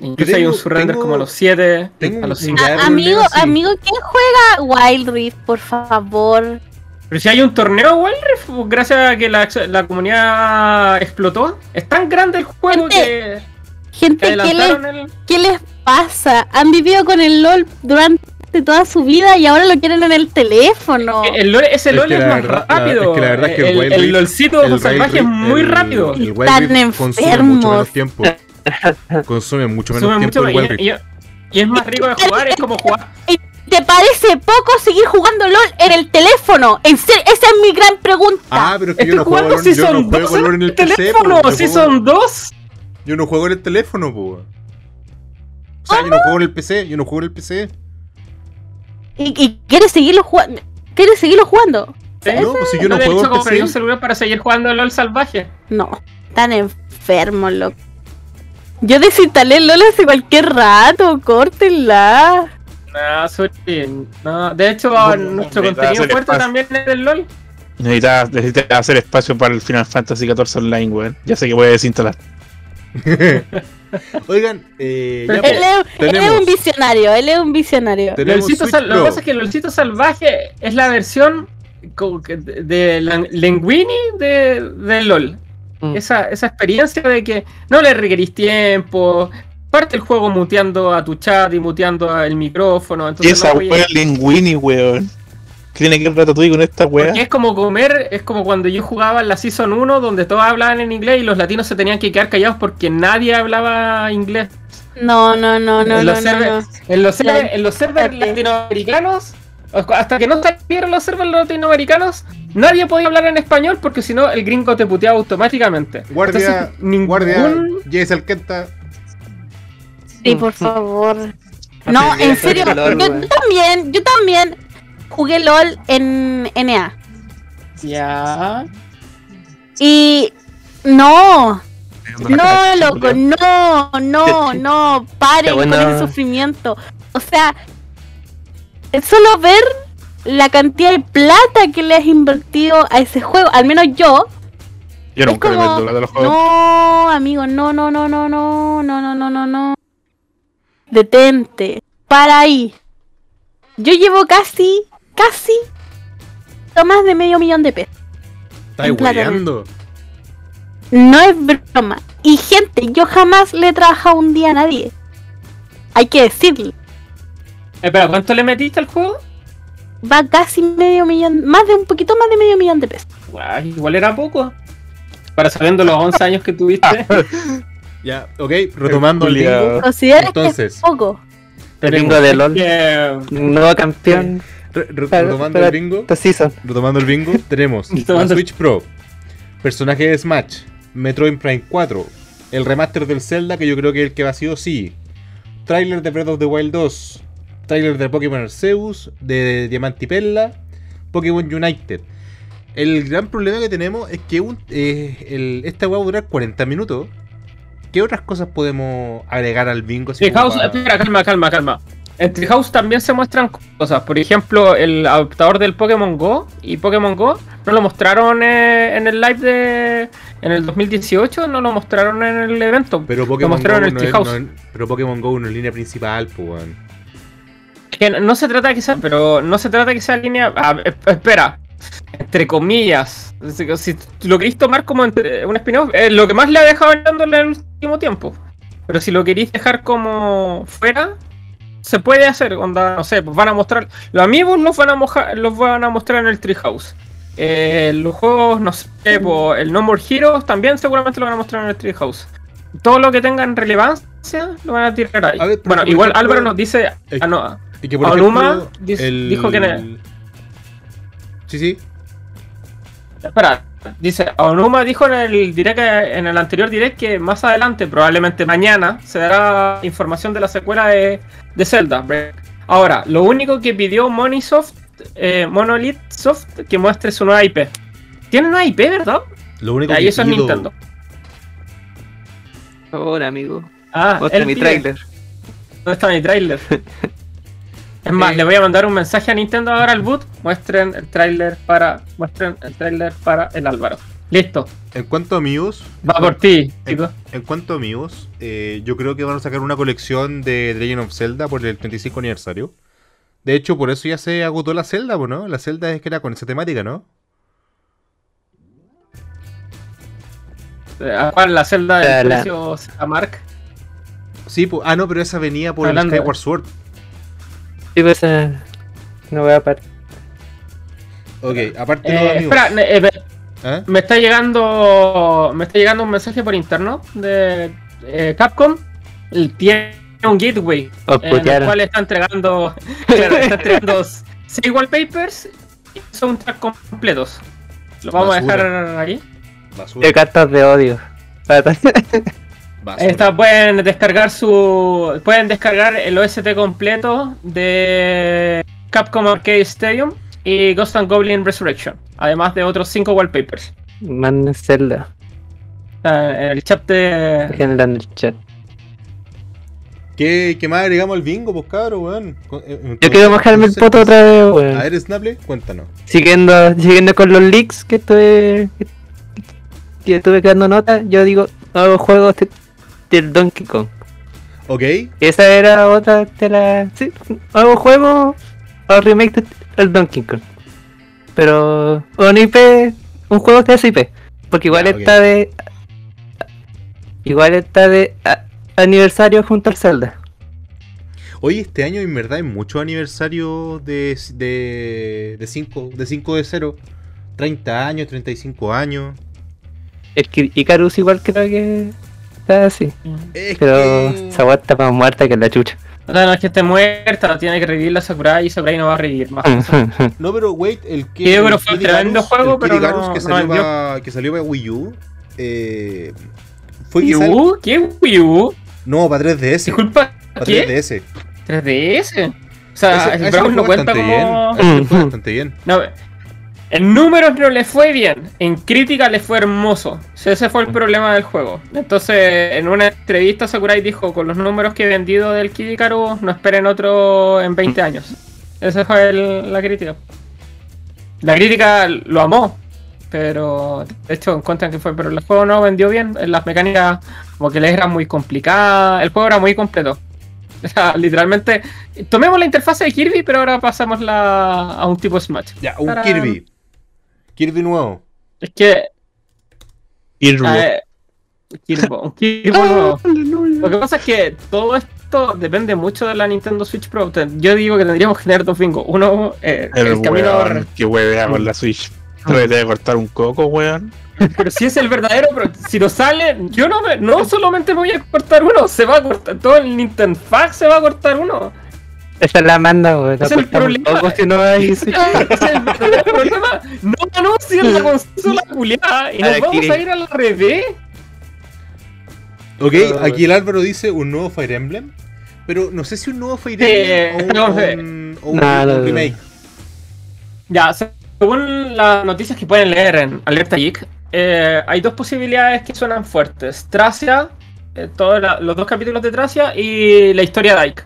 Speaker 1: Incluso hay un surrender como a los 7, a los 5.
Speaker 3: Amigo, amigo, ¿quién juega Wild Rift, por favor?
Speaker 1: Pero si hay un torneo Wild Rift, pues, gracias a que la, la comunidad explotó, es tan grande el juego que.
Speaker 3: Gente, ¿qué, les, ¿qué les pasa? Han vivido con el LOL durante toda su vida y ahora lo quieren en el teléfono.
Speaker 1: El, LOL, ese LOL es, más rápido. La, que la verdad es que el, el, de los salvaje es muy rápido. Están enfermos. Consume mucho menos tiempo y, es más rico de jugar, es como jugar. ¿Te
Speaker 3: parece poco seguir jugando LOL en el teléfono? En esa es mi gran pregunta. Ah, pero que yo no juego,
Speaker 1: si yo son juego LOL en el teléfono. PC, si son dos.
Speaker 2: Yo no juego en el teléfono, pues. O sea, ah, yo no juego en el PC, yo no juego en el PC.
Speaker 3: ¿Y, quieres seguirlo jugando? ¿Quieres seguirlo jugando? No, pues si
Speaker 1: yo no, juego en PC. un celular para seguir jugando LOL salvaje?
Speaker 3: No, tan enfermo, loco. Yo desinstalé LOL hace cualquier rato, córtenla.
Speaker 1: No, suerte. de hecho, nuestro contenido fuerte también es el LOL. Necesitas,
Speaker 5: hacer espacio para el Final Fantasy XIV Online, weón. Ya sé que voy a desinstalar.
Speaker 2: Oigan, eh,
Speaker 3: él, es, un visionario, él es un visionario.
Speaker 1: lo que pasa es que el Lolcito Salvaje es la versión de, Lenguini de, de LOL. Mm. Esa, esa experiencia de que no le requerís tiempo, parte el juego muteando a tu chat y muteando el micrófono. Entonces,
Speaker 2: esa wea weón. Tiene que ir con esta wea.
Speaker 1: es como comer, es como cuando yo jugaba en la Season 1 donde todos hablaban en inglés y los latinos se tenían que quedar callados porque nadie hablaba inglés.
Speaker 3: No, no, no, no.
Speaker 1: En los, servers latinoamericanos hasta que no salieron los servers latinoamericanos, nadie podía hablar en español porque si no el gringo te puteaba automáticamente.
Speaker 2: Guardia, Entonces, ningún... guardia, Kenta.
Speaker 3: Sí, por favor. No, en serio, yo, también, yo también jugué LOL en NA.
Speaker 1: Ya.
Speaker 3: Y no. No, loco, no, no, no, paren con ese sufrimiento. O sea, solo ver la cantidad de plata que le has invertido a ese juego, al menos yo.
Speaker 2: Yo nunca como,
Speaker 3: No, amigo, no, no, no, no, no, no, no, no, no, Detente, para ahí. Yo llevo casi, casi, más de medio millón de pesos. ¿Estás
Speaker 2: igualando
Speaker 3: No es broma. Y gente, yo jamás le he trabajado un día a nadie. Hay que decirle.
Speaker 1: Espera, eh, ¿cuánto le metiste al juego?
Speaker 3: Va casi medio millón, más de un poquito más de medio millón de pesos.
Speaker 1: igual era poco. Para sabiendo los 11 años que tuviste.
Speaker 2: ya, ok, retomando el
Speaker 3: día. Entonces, que es poco.
Speaker 5: El bingo de LOL. Eh, Nuevo campeón. retomando, el
Speaker 2: bingo, retomando el bingo. tenemos Switch Pro, personaje de Smash, Metroid Prime 4, el remaster del Zelda, que yo creo que es el que va a sido sí. Trailer de Breath of the Wild 2, trailer de Pokémon Arceus, de Diamante y Perla, Pokémon United. El gran problema que tenemos es que eh, esta va a durar 40 minutos. ¿Qué otras cosas podemos agregar al bingo? Si
Speaker 1: espera, calma, calma, calma. En Treehouse también se muestran cosas. Por ejemplo, el adaptador del Pokémon Go y Pokémon Go no lo mostraron eh, en el live de. En el 2018 no lo mostraron en el evento.
Speaker 2: Pero Pokémon lo mostraron en el pero Pokémon Go no es línea principal, pues
Speaker 1: no se trata que pero no se trata que sea línea. Ah, eh, espera, entre comillas. Si lo queréis tomar como un spin-off, lo que más le ha dejado hablando en el último tiempo. Pero si lo queréis dejar como fuera, se puede hacer. no sé, pues van a mostrar. Los amigos los van a, los van a mostrar en el Treehouse. house eh, los juegos, no sé, pues, el No More Heroes también seguramente lo van a mostrar en el Treehouse todo lo que tengan relevancia lo van a tirar ahí. bueno, igual Álvaro nos dice. Ah, no. Ah. Y dijo que... Sí,
Speaker 2: sí.
Speaker 1: Espera,
Speaker 2: dice,
Speaker 1: Onuma dijo en el, direct, en el anterior direct que más adelante, probablemente mañana, se dará información de la secuela de, de Zelda. Ahora, lo único que pidió Monisoft, eh, Monolith Soft, que muestre su nueva IP. Tiene una IP, ¿verdad?
Speaker 2: Lo único y ahí eso es Nintendo.
Speaker 5: ahora amigo.
Speaker 1: Ah, ¿Dónde está mi trailer? ¿Dónde está mi trailer? Es más, eh, le voy a mandar un mensaje a Nintendo ahora al boot. Muestren el tráiler para. Muestren el tráiler para el Álvaro. Listo.
Speaker 2: En cuanto a Va
Speaker 1: por ti, chicos.
Speaker 2: En, cuanto a Mius, eh, yo creo que van a sacar una colección de Dragon of Zelda por el 35 aniversario. De hecho, por eso ya se agotó la Zelda ¿no? La Zelda es que era con esa temática, ¿no?
Speaker 1: Eh, ¿Cuál? ¿La Zelda
Speaker 2: del precio a Mark? Sí, ah, no, pero esa venía por el Skyward Sword.
Speaker 5: Pues, eh, no voy a parar.
Speaker 2: Ok, aparte eh, Espera, eh,
Speaker 1: eh, me está llegando. Me está llegando un mensaje por interno de Capcom. Tiene un gateway oh, en el cual está entregando. claro, está entregando seis wallpapers y son tracks completos. Lo vamos a dejar ahí.
Speaker 5: Basura. De cartas de odio.
Speaker 1: Eh, pueden descargar su. Pueden descargar el OST completo de Capcom Arcade Stadium y Ghost and Goblin Resurrection. Además de otros 5 wallpapers.
Speaker 5: Man Zelda. Ah,
Speaker 1: en el chat de. Generando el chat.
Speaker 2: ¿Qué, ¿Qué, más agregamos al bingo, pues cabrón, weón?
Speaker 5: Eh, yo quiero bajarme el poto otra vez, weón. A ver, Snapple, cuéntanos. Siguiendo, con los leaks que estuve. que estuve quedando nota, yo digo, todo juegos el Donkey Kong. Ok. Esa era otra de la Sí, nuevo juego o remake del Donkey Kong. Pero. Un IP. Un juego que es IP. Porque igual está de. Igual está de aniversario junto al Zelda.
Speaker 2: Hoy este año en verdad hay muchos aniversarios de de, de, cinco, de 5 de 0. 30 años, 35 años. El
Speaker 5: Icarus igual creo que Ah, sí. Pero que... Sawat está más muerta que la chucha.
Speaker 1: No, no, es que esté muerta, tiene que revivir la Sakurai y Sakurai no va a revivir más. Mm, mm,
Speaker 2: mm. no, pero wait, el
Speaker 1: que. fue un tremendo juego, pero. no, que, salió
Speaker 2: no que salió para Wii U.
Speaker 1: Eh, fue ¿Wii U? ¿Qué Wii U?
Speaker 2: No, para 3DS.
Speaker 1: Disculpa. Para 3 3DS. ¿3DS? O sea, el Brown no cuenta como. Bien. Fue bastante bien. No, en números no le fue bien, en crítica le fue hermoso. Ese fue el problema del juego. Entonces, en una entrevista Sakurai dijo, con los números que he vendido del Karu, no esperen otro en 20 años. Esa fue la crítica. La crítica lo amó, pero de hecho encuentran que fue, pero el juego no vendió bien, las mecánicas como que les eran muy complicadas, el juego era muy completo. O sea, literalmente, tomemos la interfaz de Kirby, pero ahora pasamos a un tipo Smash. Ya, un
Speaker 2: Kirby Kirby nuevo.
Speaker 1: Es que.
Speaker 2: Kirbo, Kirbo
Speaker 1: ah, Lo que pasa es que todo esto depende mucho de la Nintendo Switch Pro. Yo digo que tendríamos que tener dos bingos. Uno, eh, el,
Speaker 2: Que huevea con la Switch. Ah. de cortar un coco, weón.
Speaker 1: Pero si es el verdadero, pero si lo sale, yo no no solamente me voy a cortar uno, se va a cortar todo el Nintendo Pack, se va a cortar uno esa
Speaker 5: es la manda, Es el problema. no hay... es la
Speaker 2: consola culiada y nos vamos a ir al revés. Ok, ah, aquí el Álvaro dice un nuevo Fire Emblem. Pero no sé si un nuevo Fire
Speaker 1: Emblem o un, no Ya, según las noticias que pueden leer en Alerta Geek, eh, hay dos posibilidades que suenan fuertes. Tracia, eh, todos los dos capítulos de Tracia y la historia de Ike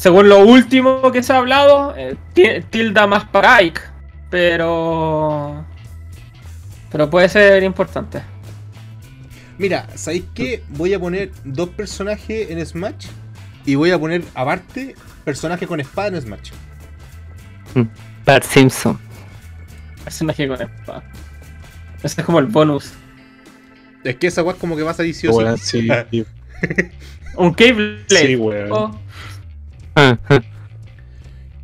Speaker 1: según lo último que se ha hablado, eh, tilda más para Ike, pero. Pero puede ser importante.
Speaker 2: Mira, ¿sabéis qué? Voy a poner dos personajes en Smash y voy a poner aparte personaje con espada en Smash.
Speaker 5: Mm, Bart Simpson.
Speaker 1: Personaje con espada. Ese es como el bonus.
Speaker 2: Es que esa guay como que va a salir sí o
Speaker 1: Un cable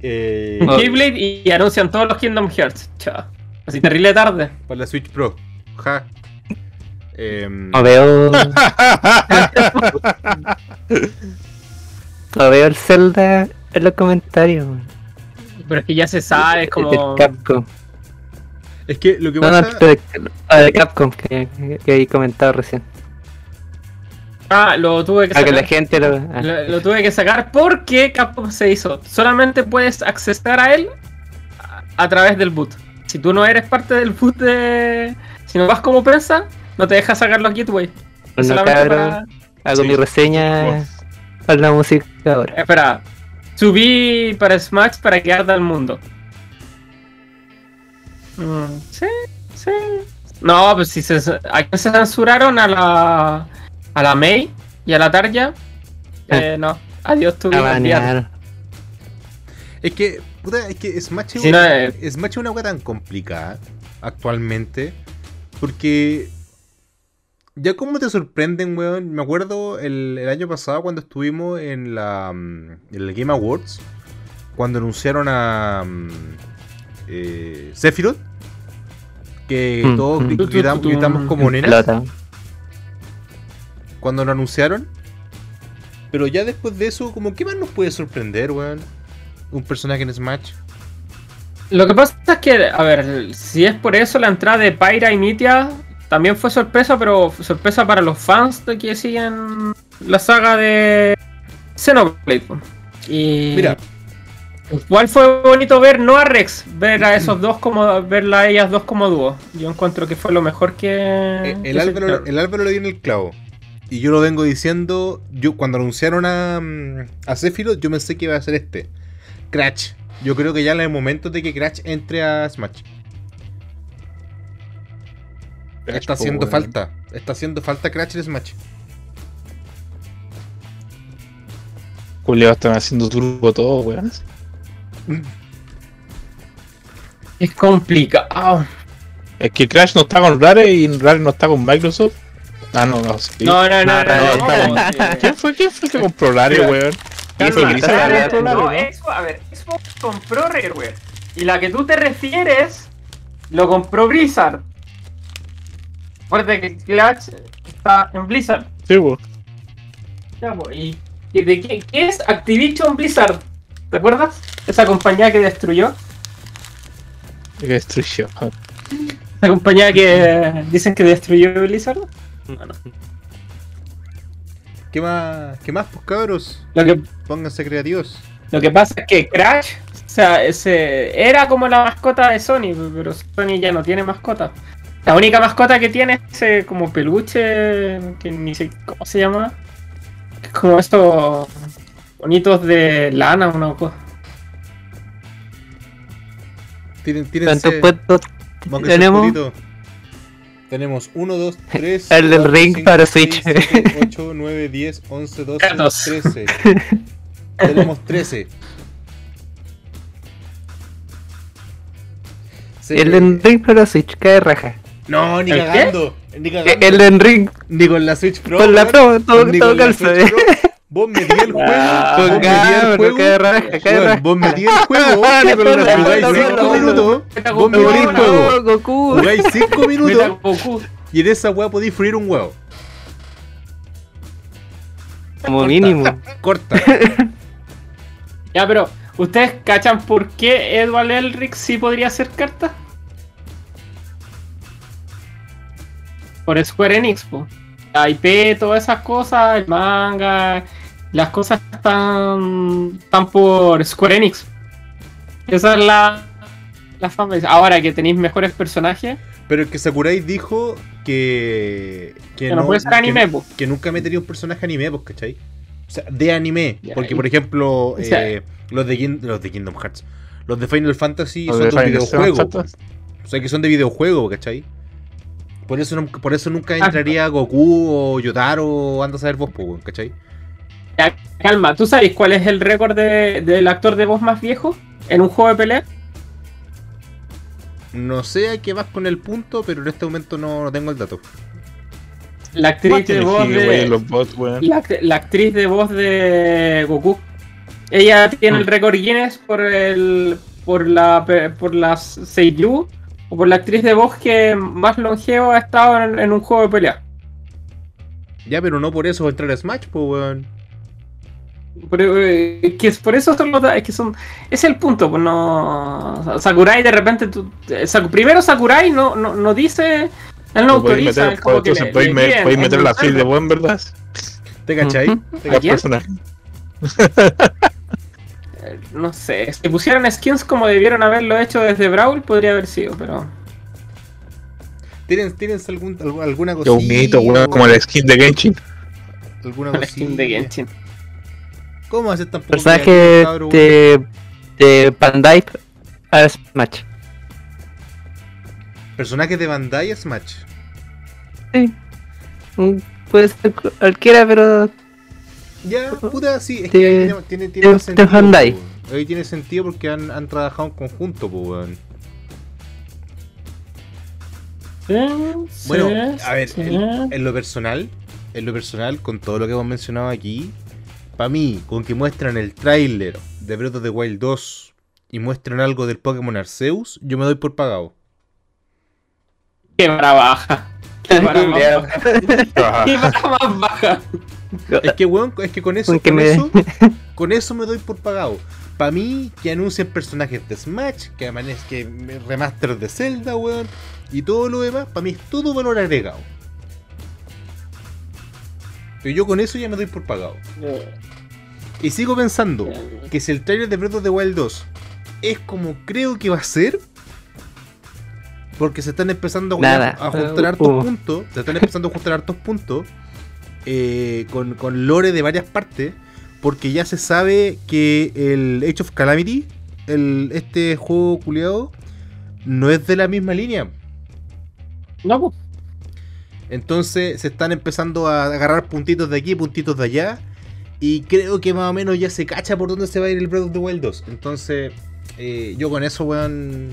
Speaker 1: eh, Keyblade y, anuncian todos los Kingdom Hearts. Chao. Así terrible tarde.
Speaker 2: Para la Switch Pro. Ja.
Speaker 5: Em. no veo. no veo el Zelda en los comentarios.
Speaker 1: Pero es que ya se sabe, es como. Capcom.
Speaker 2: Es que lo que pasa.
Speaker 5: No, no, ah, de, Capcom que, que, que he comentado recién.
Speaker 1: Ah, ah, ah, lo tuve
Speaker 5: que sacar. la gente
Speaker 1: lo... tuve que sacar porque Capcom se hizo. Solamente puedes accesar a él a, través del boot. Si tú no eres parte del boot de. Si no vas como prensa, no te dejas sacar los gateway
Speaker 5: No hago mi reseña para la música ahora. Eh,
Speaker 1: espera, subí para Smash para que arda el mundo. Mm, sí, sí. No, pues si se, se censuraron? A la a la May y a la Tarja. Eh, no, adiós tú.
Speaker 2: es que, puta, es que Smash es, eh. una, tan complicada actualmente. Porque ya como te sorprenden, weón. Me acuerdo el, año pasado cuando estuvimos en la mm, el Game Awards. Cuando anunciaron a mm, eh, Que mm. todos gritamos, gritamos como nenas cuando lo anunciaron. Pero ya después de eso, como, ¿qué más nos puede sorprender, weón? Un personaje en Smash.
Speaker 1: Lo que pasa es que, a ver, si es por eso la entrada de Pyra y Nitya también fue sorpresa, pero sorpresa para los fans de que siguen la saga de Xenoblade. Y Mira. Igual fue bonito ver no a Rex, ver a esos dos como verla ellas dos como dúo. Yo encuentro que fue lo mejor que eh, el, el
Speaker 2: le dio en el clavo. Y yo lo vengo diciendo, yo cuando anunciaron a, mm, a yo pensé que iba a ser este. Crash. Yo creo que ya es el momento de que Crash entre a Smash. está pues, haciendo falta. Está haciendo falta Crash en Smash.
Speaker 5: Julio están haciendo turbo todo, weón.
Speaker 1: Es complicado.
Speaker 2: Es que Crash no está con Rare y Rare no está con Microsoft. Ah, no, no. Sí.
Speaker 1: No, no, no, no, no ¿Quién fue? ¿Quién fue que compró Rareware? weón? ¿Quién fue que No, ¿eh? Xbox, a ver, Xbox compró Rareware. Y la que tú te refieres, lo compró Blizzard. Recuerda que Clutch está en Blizzard.
Speaker 2: Sí, weón.
Speaker 1: ¿Y de qué, qué es Activision Blizzard? ¿Te acuerdas? Esa compañía que destruyó.
Speaker 5: Que destruyó.
Speaker 1: La compañía que dicen que destruyó Blizzard.
Speaker 2: ¿Qué más? ¿Qué más, pues, cabros? Lo que, Pónganse creativos.
Speaker 1: Lo que pasa es que Crash, o sea, ese, era como la mascota de Sony, pero Sony ya no tiene mascota. La única mascota que tiene es ese como peluche, que ni sé cómo se llama. Es como estos bonitos de lana una cosa.
Speaker 5: Tienen, tienen
Speaker 2: puestos tenemos? Tenemos 1, 2,
Speaker 5: 3. El del ring para Switch.
Speaker 2: 8, 9, 10, 11, 12, 13. Tenemos 13.
Speaker 5: El del ring para Switch, cae raja.
Speaker 2: No, ni cagando. Ni
Speaker 5: El del ring.
Speaker 2: Ni con la Switch Pro. Con la Pro, todo, todo calza. Vos metí el juego. Vos metí el juego. Vos metí el juego. Pero jugáis 5 minutos. el juego. 5 minutos. Y en esa weá podéis freír un huevo.
Speaker 5: Como mínimo. Corta.
Speaker 1: ya, pero. ¿Ustedes cachan por qué Edward Elric sí podría hacer carta? Por Square Enix, po. IP, todas esas cosas, el manga, las cosas están, por Square Enix. Esa es la, la Ahora que tenéis mejores personajes.
Speaker 2: Pero el que Sakurai dijo que. Que, no, no, anime, que, nunca un personaje anime, pues, ¿cachai? O sea, de anime. porque, por ejemplo, eh, los, de los Kingdom Hearts. Los de Final Fantasy son de, videojuegos. O sea, que son de videojuegos ¿cachai? Por eso, por eso nunca entraría Goku o Yotaro o Ando a saber vos, pues, ¿cachai?
Speaker 1: calma, ¿tú sabes cuál es el récord del actor de voz más viejo en un juego de pelea?
Speaker 2: No sé a qué vas con el punto, pero en este momento no, tengo el dato.
Speaker 1: La actriz de voz de. la, actriz de voz de Goku. Ella tiene ah. el récord Guinness por el. por la. por las Seiyuu o por la actriz de voz que más longevo ha estado en, un juego de pelea.
Speaker 2: Ya, pero no por eso entrar a Smash,
Speaker 1: pues weón.
Speaker 2: Eh,
Speaker 1: es por eso es que son es el punto pues no Sakurai de repente eh, primero Sakurai no, no, no dice él no
Speaker 2: autoriza meter, meter la fil de buen verdad te cachai ¿Te
Speaker 1: No sé, si pusieran skins como debieron haberlo hecho desde Brawl, podría haber sido, pero.
Speaker 2: ¿Tienes ¿tienen algún,
Speaker 5: alguna
Speaker 2: cosita?
Speaker 5: un mito, huevón como la skin de Genshin. ¿Alguna cosita? skin de Genshin. ¿Cómo hace tan Personaje de, de Bandai a Smash.
Speaker 2: ¿Personaje de Bandai a Smash?
Speaker 5: Sí. Mm, puede ser cualquiera, pero ya,
Speaker 2: puta, sí, es que tiene, tiene, sentido. Ahí tiene sentido porque han, trabajado en conjunto, pues, weón. ¿Eh? Bueno, a ver, en, lo personal, en lo personal, con todo lo que hemos mencionado aquí, para mí, con que muestran el tráiler de Breath of the Wild 2 y muestran algo del Pokémon Arceus, yo me doy por pagado.
Speaker 1: Qué trabaja
Speaker 2: es que, weón, es que con eso, con, eso me doy por pagado. Para mí, que anuncien personajes de Smash, que amanezca remaster de Zelda, weón, y todo lo demás, para mí es todo valor agregado. Pero yo con eso ya me doy por pagado. Y sigo pensando que si el trailer de Breath of the Wild 2 es como creo que va a ser, porque se están empezando a, juntar ah, uh, hartos uh. puntos. Se están empezando a juntar hartos puntos. Eh, con, lore de varias partes. Porque ya se sabe que el Age of Calamity, el, este juego culiado, no es de la misma línea.
Speaker 1: No, pues.
Speaker 2: Entonces se están empezando a agarrar puntitos de aquí, puntitos de allá. Y creo que más o menos ya se cacha por dónde se va a ir el Breath of the Wild Entonces, eh, yo con eso, weón,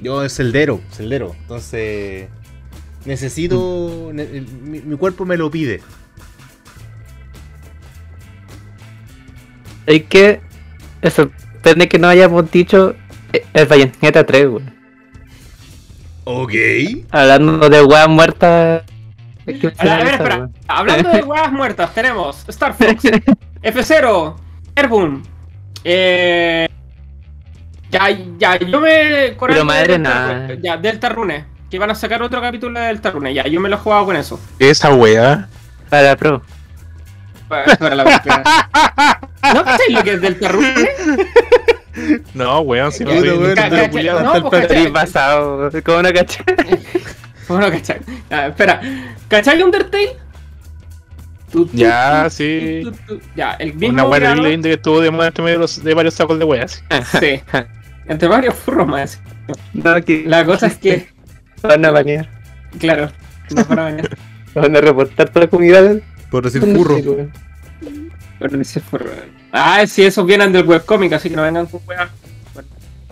Speaker 2: yo es celdero, celdero. Entonces, necesito. mi, cuerpo me lo pide.
Speaker 5: Es que. Eso, sorprendente que no hayamos dicho el Bayonetta 3, güey. Ok.
Speaker 1: Hablando de
Speaker 5: weas
Speaker 1: muertas. A ver, espera. Hablando de weas muertas, tenemos Star Fox, F0, Airboom, eh, ya, ya, yo
Speaker 5: me. Pero madre nada.
Speaker 1: Ya, Delta Rune. Que van a sacar otro capítulo de Delta Rune. Ya, yo me lo he jugado con eso.
Speaker 5: Esa wea. Para la pro. Para, la
Speaker 1: la ¿No cacháis lo que es Delta Rune?
Speaker 2: No, weón, si no soy no, pues, pasado.
Speaker 1: ¿Cómo no cachai? ¿Cómo no cachai? Espera, ¿cachai Undertale? ya,
Speaker 2: sí. ya, el mismo Una buena que estuvo
Speaker 1: de
Speaker 2: entre medio de varios sacos de weas. Sí.
Speaker 1: Entre varios furros más. la cosa es que.
Speaker 5: Van a bañar.
Speaker 1: Claro,
Speaker 5: van a van a reportar todas las comunidades
Speaker 2: Por decir furro.
Speaker 1: Por decir furro. Ah, sí, esos vienen del webcomic, así que no vengan con weas.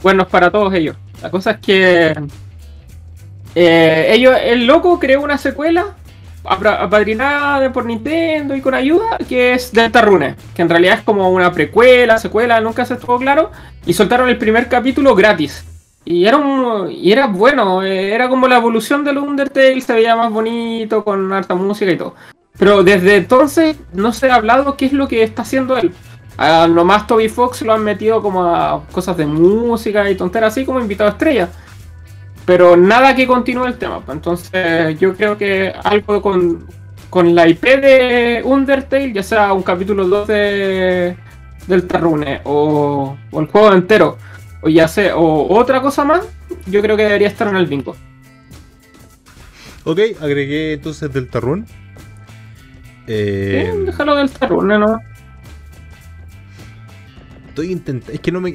Speaker 1: Buenos para todos ellos. La cosa es que. Eh, ellos, el loco creó una secuela apadrinada por Nintendo y con ayuda, que es Runes, que en realidad es como una precuela, secuela, nunca se estuvo claro, y soltaron el primer capítulo gratis. Y era, era bueno, eh, era como la evolución del Undertale, se veía más bonito, con harta música y todo. Pero desde entonces no se ha hablado qué es lo que está haciendo él. A nomás Toby Fox lo han metido como a cosas de música y tonteras así como invitado a estrella pero nada que continúe el tema. Pues. Entonces yo creo que algo con, con la IP de Undertale, ya sea un capítulo 2 de, del Tarrune o, el juego entero, o ya sé, o otra cosa más, yo creo que debería estar en el bingo.
Speaker 2: Ok, agregué entonces del Tarrune.
Speaker 1: Eh... déjalo del Tarrune, ¿no?
Speaker 2: Estoy intentando... Es que no me...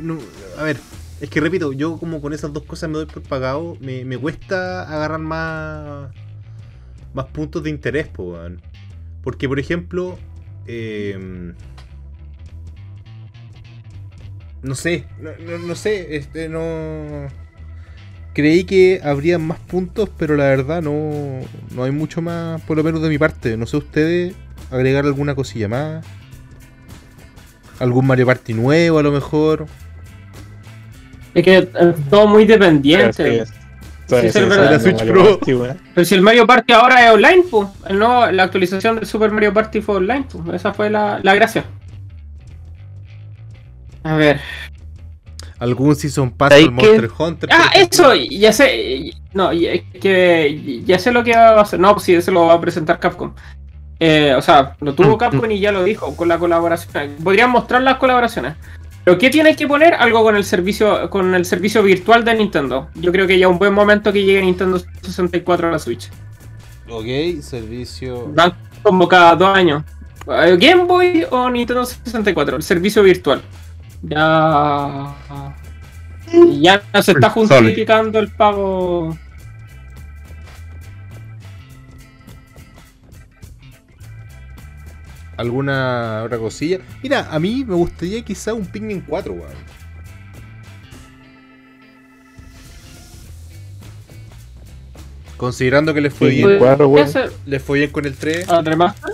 Speaker 2: a ver, es que repito, yo como con esas dos cosas me doy por pagado, me, cuesta agarrar más, más puntos de interés, po, Porque, por ejemplo, em, no sé, no, sé, este, no... Creí que habría más puntos, pero la verdad no, no hay mucho más, por lo menos de mi parte. No sé ustedes, agregar alguna cosilla más. Algún Mario Party nuevo a lo mejor.
Speaker 1: Es que es eh, todo muy dependiente. Pero si el Mario Party ahora es online, pues. No, la actualización del Super Mario Party fue online, pues, Esa fue la, gracia. A ver.
Speaker 2: ¿Algún Season Pass al Monster Hunter?
Speaker 1: Ah, eso, ya sé. No, es que, ya sé lo que va a hacer. No, pues sí, eso lo va a presentar Capcom. Eh, o sea, lo tuvo mm, mm. Capcom y ya lo dijo con la colaboración. Podrían mostrar las colaboraciones. ¿Pero qué tienes que poner? Algo con el servicio con el servicio virtual de Nintendo. Yo creo que ya es un buen momento que llegue Nintendo 64 a la Switch.
Speaker 2: Ok, servicio. Van
Speaker 1: como cada dos años. Eh, Game Boy o Nintendo 64, el servicio virtual. Ya. Ya se está justificando el pago.
Speaker 2: alguna otra cosilla. Mira, a mí me gustaría quizá un Pikmin 4, weón. Considerando que le fue bien. fue bien con el 3.
Speaker 1: remaster?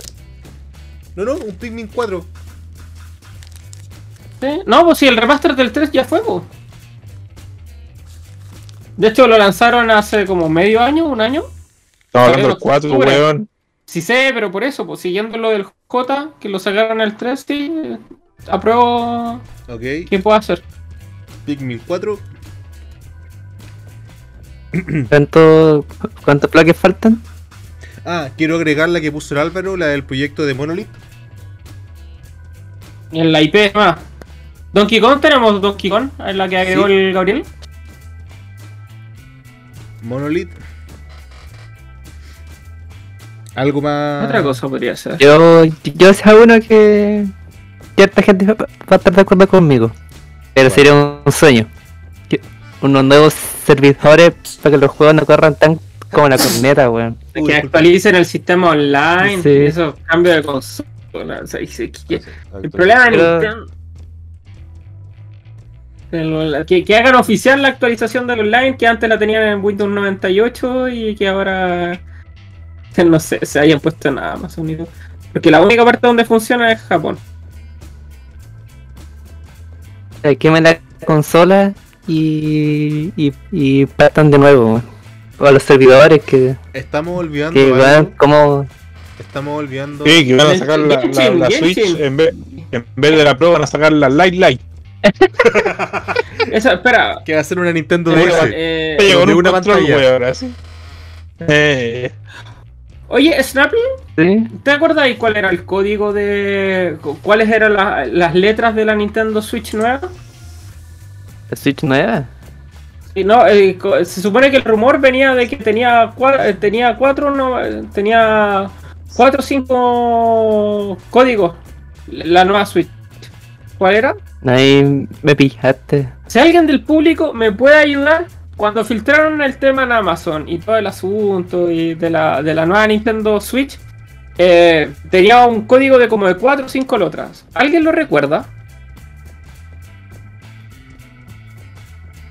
Speaker 1: No,
Speaker 2: no, un Pikmin 4.
Speaker 1: No, pues si el remaster del 3 ya fue, pues. De hecho, lo lanzaron hace como medio año, un año.
Speaker 2: Estaba hablando del 4, weón.
Speaker 1: Sí sé, pero por eso, pues siguiendo lo del J, que lo sacaron al 3, sí, apruebo
Speaker 2: ¿Quién
Speaker 1: ¿Qué puedo hacer.
Speaker 2: Pikmin 4.
Speaker 5: ¿Cuántos ¿Cuántas plaques faltan?
Speaker 2: Ah, quiero agregar la que puso el Álvaro, la del proyecto de Monolith.
Speaker 1: En la IP, más. Ah. Donkey Kong tenemos Donkey Kong, en la que agregó el Gabriel.
Speaker 2: Monolith. Algo más.
Speaker 1: Otra cosa podría ser. Yo, yo sé
Speaker 5: uno que cierta gente va a estar de acuerdo conmigo. Pero sería un sueño. Unos nuevos servidores para que los juegos no corran tan como la
Speaker 1: corneta,
Speaker 5: weón.
Speaker 1: Que actualicen el sistema online, sí. eso... Cambio de consola. el problema es Que, que hagan oficial la actualización del online, que antes la tenían en Windows 98 y que ahora no sé, se hayan puesto nada más Unido. Porque la única parte donde funciona es Japón.
Speaker 5: que la consola y, y, y de nuevo. O a los servidores
Speaker 2: que. Estamos olvidando. Estamos olvidando. que van a sacar la, Switch en vez, de la Pro van a sacar la Light Light.
Speaker 1: Eso, espera.
Speaker 2: Que va a ser una Nintendo DS. Eh, de una pantalla. ahora, eh. eh.
Speaker 1: Oye, Snapple,
Speaker 5: ¿Sí?
Speaker 1: ¿te acordáis cuál era el código de. cuáles eran las letras de la Nintendo Switch nueva?
Speaker 5: ¿La ¿Switch nueva?
Speaker 1: Sí, no, eh, se supone que el rumor venía de que tenía, eh, tenía cuatro, no, eh, tenía cuatro o cinco códigos la nueva Switch. ¿Cuál era?
Speaker 5: Ahí me pillaste.
Speaker 1: Si alguien del público me puede ayudar, cuando filtraron el tema en Amazon y todo el asunto y de, la, de la nueva Nintendo Switch, eh, tenía un código de como de 4 o 5 letras. ¿Alguien lo recuerda?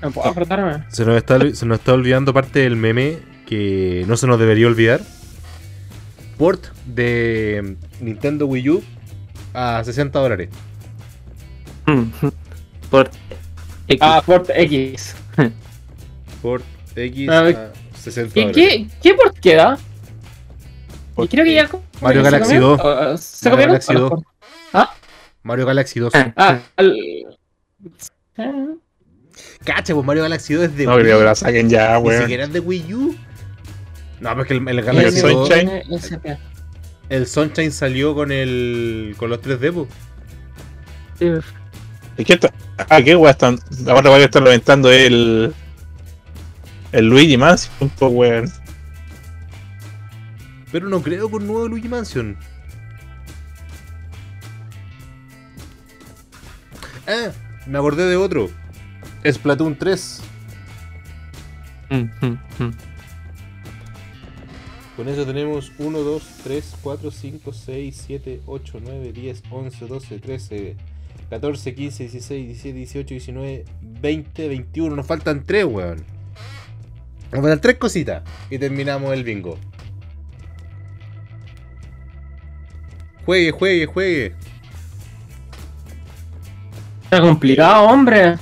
Speaker 1: Ah. Se
Speaker 2: nos, está, olvidando parte del meme que no se nos debería olvidar. Port de em, Nintendo Wii U a 60 dólares.
Speaker 5: Port mm. Port
Speaker 1: X. Ah,
Speaker 2: por X ah, a 60 ¿Qué,
Speaker 1: qué, qué porquería? creo
Speaker 2: que ya Mario Galaxy 2. Ah,
Speaker 1: ¿Se Mario Galaxy 2.
Speaker 2: ¿Ah? Mario Galaxy 2. Ah, al... pues Mario Galaxy 2 es de No, Wii. que la saquen ya, weón. Ni siquiera de Wii U. No, pues que el Galaxy 2 el 2. Sunshine? El, el Sunshine salió con el. con los 3D, pues. ¿Y qué está? Ah, qué weón están. Ahora van a estar reventando el el Luigi Mansion, pues, weón. Pero no creo con nuevo Luigi Mansion. ¡Eh! me acordé de otro. Splatoon 3. Con eso tenemos 1, 2, 3, 4, 5, 6, 7, 8, 9, 10, 11, 12, 13, 14, 15, 16, 17, 18, 19, 20, 21. Nos faltan 3, weón. Vamos a dar tres cositas y terminamos el bingo. Juegue, juegue, juegue.
Speaker 5: Está complicado, hombre.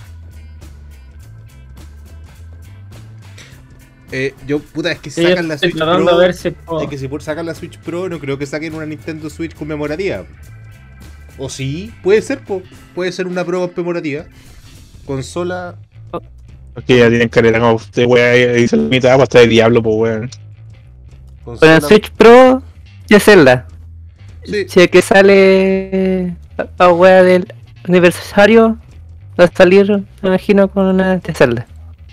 Speaker 2: Eh, yo, puta, es que si
Speaker 5: sacan
Speaker 2: la
Speaker 5: Switch
Speaker 2: Pro. es que si por sacar la Switch Pro, no creo que saquen una Nintendo Switch conmemorativa. O sí, puede ser, po. puede ser una prueba conmemorativa. Consola porque ya tienen carrera como usted, weá y se mitad hasta de diablo, pues weón. Con
Speaker 5: el Switch Pro, y Zelda. Si es que sale la weá del aniversario, va a salir, me imagino, con una de Zelda.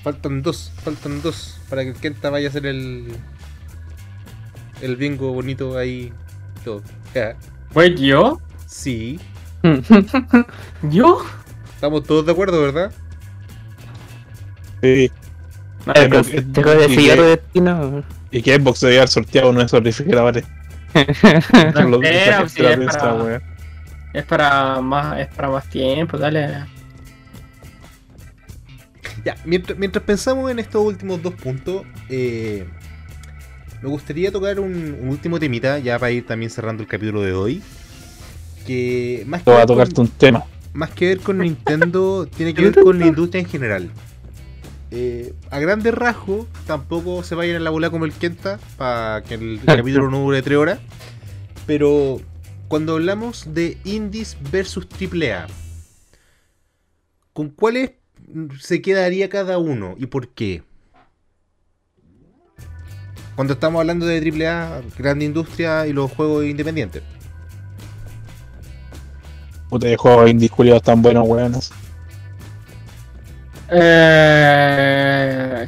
Speaker 2: Faltan dos, faltan dos para que Kenta vaya a hacer el. el bingo bonito ahí. Todo.
Speaker 1: ¿Fue yo?
Speaker 2: Sí.
Speaker 1: ¿Yo?
Speaker 2: Estamos todos de acuerdo, ¿verdad? y, qué y que Xbox sorteado no, es,
Speaker 1: para, es para más es tiempo, dale.
Speaker 2: Ya, mientras, pensamos en estos últimos dos puntos, eh, me gustaría tocar un, último temita ya para ir también cerrando el capítulo de hoy. Que más que.
Speaker 5: a tocarte un tema.
Speaker 2: Más que ver con Nintendo, tiene que ver con la industria en general. Eh, a grandes rasgos, tampoco se va a ir a la bola como el Kenta, para que el capítulo no dure 3 horas. Pero cuando hablamos de indies versus AAA, ¿con cuáles se quedaría cada uno y por qué? Cuando estamos hablando de AAA, grande industria y los juegos independientes.
Speaker 5: Puta, de juegos indies culiados tan buenos, weones.
Speaker 1: Eh,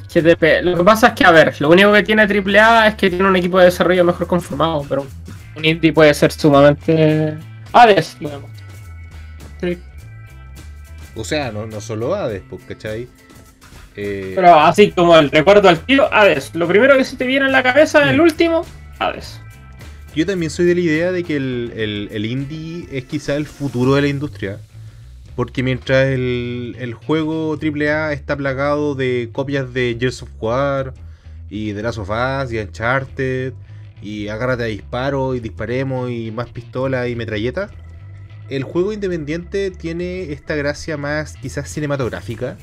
Speaker 1: lo que pasa es que, a ver, lo único que tiene AAA es que tiene un equipo de desarrollo mejor conformado, pero un indie puede ser sumamente. Hades,
Speaker 2: O sea, no, no solo Hades, pues, ¿cachai?
Speaker 1: Eh, pero así como el recuerdo al tiro, Hades. Lo primero que se te viene en la cabeza, el mm. último, Hades.
Speaker 2: Yo también soy de la idea de que el indie es quizá el futuro de la industria. Porque mientras el, el juego AAA está plagado de copias de Gears of War y de Last of Us y Uncharted y agárrate a disparo y disparemos y más pistola y metralleta, el juego independiente tiene esta gracia más quizás cinematográfica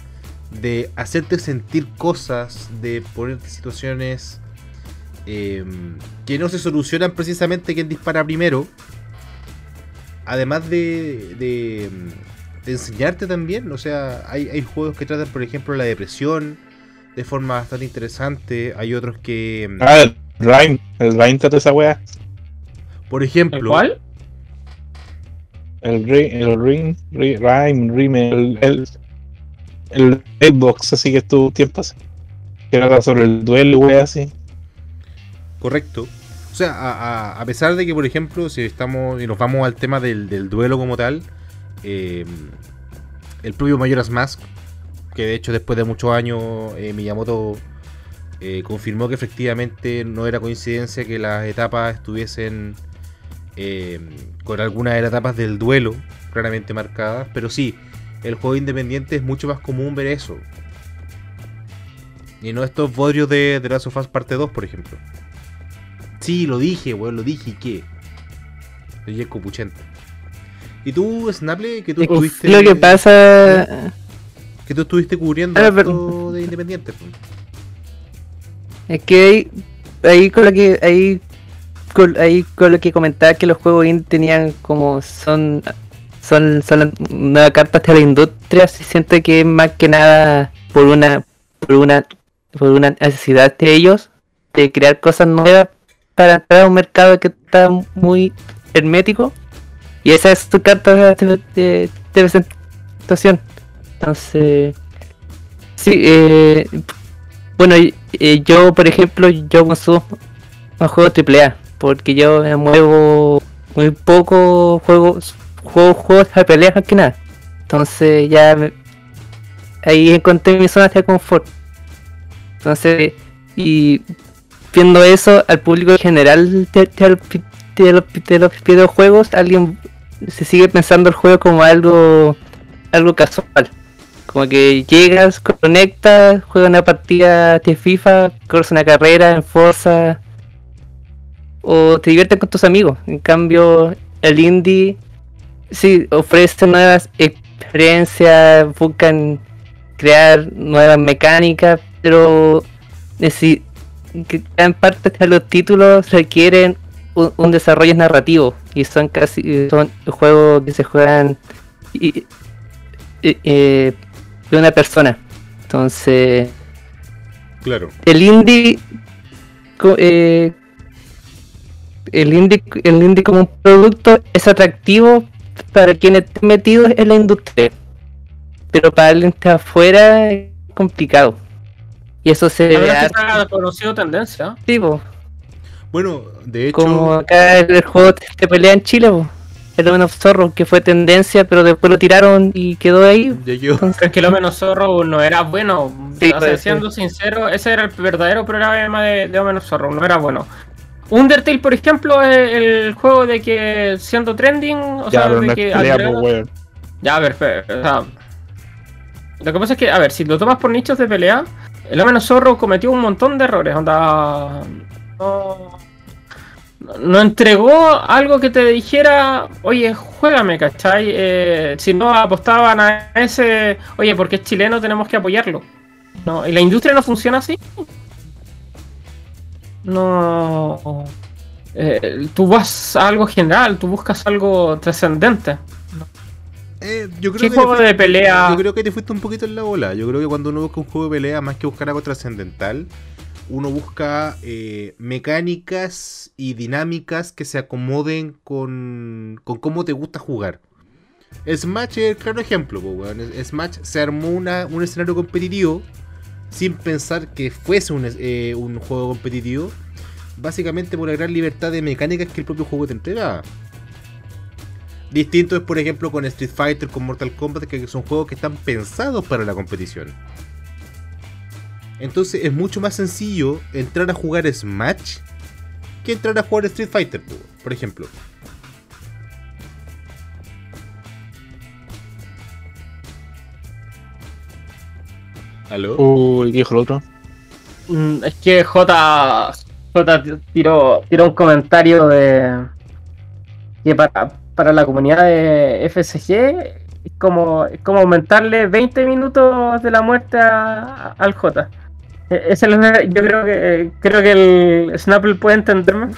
Speaker 2: de hacerte sentir cosas, de ponerte situaciones em, que no se solucionan precisamente quien dispara primero. Además de em, enseñarte también. O sea, hay, juegos que tratan, por ejemplo, la depresión de forma bastante interesante. Hay otros que.
Speaker 5: Mm, ah, el Rhyme, El Rhyme trata esa wea.
Speaker 2: Por ejemplo.
Speaker 5: ¿Cuál? El Ring. El Ring. Rhyme. Rime. El. el Xbox, así que estuvo tiempo así. Que era sobre el duelo, wea, así.
Speaker 2: Correcto. O sea, a, pesar de que, por ejemplo, si estamos y nos vamos al tema del, del duelo como tal, eh, el propio Mayoras Mask, que de hecho después de muchos años eh, Miyamoto eh, confirmó que efectivamente no era coincidencia que las etapas estuviesen con algunas de las etapas del duelo claramente marcadas, pero sí, el juego independiente es mucho más común ver eso. Y no estos bodrios de The Last of Us Parte 2, por ejemplo. Sí, lo dije, weón, lo dije, ¿y qué? Oye, copuchento ¿Y tú, Snapple, que tú
Speaker 5: estuviste. Lo que pasa.
Speaker 2: Que tú estuviste cubriendo ah,
Speaker 5: de
Speaker 2: Independiente.
Speaker 5: Es que ahí, ahí con lo que. Ahí ahí con lo que comentaba que los juegos indie tenían como. Son. Son, son nuevas cartas de la industria. Se siente que más que nada por una. Por una. Por una necesidad de ellos de crear cosas nuevas para entrar a un mercado que está muy hermético y esa es tu carta de, presentación. Entonces, sí, eh, bueno, eh, yo por ejemplo, yo consumo Un juego AAA, porque yo me muevo muy poco juegos, Juego juegos de peleas más que nada. Entonces ya ahí encontré mi zona de confort. Entonces, y viendo eso, al público general de, los, de los videojuegos, alguien se sigue pensando el juego como algo, algo casual. Como que llegas, conectas, juegas una partida de FIFA, corres una carrera en Forza, o te diviertes con tus amigos. En cambio, el indie sí ofrece nuevas experiencias, buscan crear nuevas mecánicas, pero es gran parte de los títulos requieren un, desarrollo narrativo y son casi eh, son juegos que se juegan y, eh, eh, de una persona. Entonces,
Speaker 2: claro.
Speaker 5: El indie el indie el indie como un producto es atractivo para quienes están metidos en la industria. Pero para alguien que está afuera es complicado. Y eso se
Speaker 1: ve. conocido tendencia. Sí,
Speaker 2: bueno, de hecho.
Speaker 5: Como acá el juego de pelea en Chile, El Omen of Zorro, que fue tendencia, pero después lo tiraron y quedó ahí.
Speaker 1: que el Omen of Zorro no era bueno. Pues, siendo sincero, ese era el verdadero programa de, de Omen of Zorro, no era bueno. Undertale, por ejemplo, es el juego de que siendo trending, o ya, sea, de que. Pues, ya, perfecto. o sea, lo que pasa es que, a ver, si lo tomas por nichos de pelea, el Omen of Zorro cometió un montón de errores. Onda no, no entregó algo que te dijera, oye, juégame, ¿cachai? Eh, si no apostaban a ese, oye, porque es chileno, tenemos que apoyarlo. No, y la industria no funciona así. No. Eh, tú vas a algo general, tú buscas algo trascendente.
Speaker 2: Eh, yo creo
Speaker 1: ¿Qué juego de pelea?
Speaker 2: Yo creo que te fuiste un poquito en la bola. Yo creo que cuando uno busca un juego de pelea, más que buscar algo trascendental, uno busca eh, mecánicas y dinámicas que se acomoden con, cómo te gusta jugar. Smash es el claro ejemplo, Smash se armó un escenario competitivo sin pensar que fuese un, eh, un, juego competitivo, básicamente por la gran libertad de mecánicas que el propio juego te entrega. Distinto es, por ejemplo, con Street Fighter, con Mortal Kombat, que son juegos que están pensados para la competición. Entonces es mucho más sencillo entrar a jugar Smash que entrar a jugar Street Fighter, por ejemplo. ¿Aló?
Speaker 5: Uy, dijo el otro.
Speaker 1: Mm, es que J, J tiró, un comentario de que para, la comunidad de FSG es como, como aumentarle 20 minutos de la muerte al J. Eh, yo creo que eh, creo que el Snapple puede entenderme.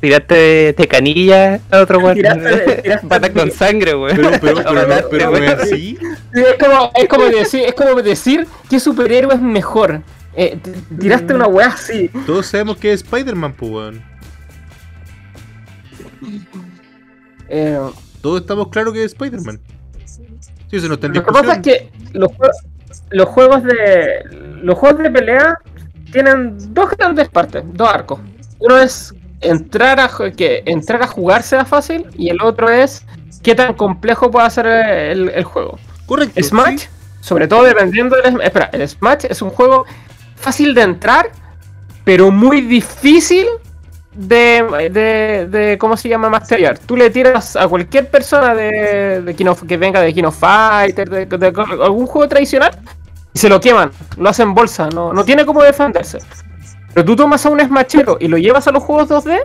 Speaker 5: Tiraste de canilla a otro weón. Pata con sangre, weón. Pero, pero, pero, es
Speaker 1: así. Es como, es, como decir, es que superhéroe es mejor. Eh, tiraste una weá así.
Speaker 2: Todos sabemos que es Spider-Man, pues weón. Todos estamos claros que es Spider-Man. Sí, se nos Lo
Speaker 1: que pasa es que los juegos, los juegos de los juegos de pelea tienen dos grandes partes, dos arcos. Uno es entrar a que entrar a jugar sea fácil y el otro es qué tan complejo puede ser el, juego. Smash, sobre todo dependiendo del espera, el Smash es un juego fácil de entrar, pero muy difícil de, de, ¿cómo se llama? ¿Masteriar? Tú le tiras a cualquier persona de, de que venga de Kino Fighter, de, de, algún juego tradicional, se lo queman, lo hacen bolsa, no, no tiene como defenderse. Pero tú tomas a un Smachero y lo llevas a los juegos 2D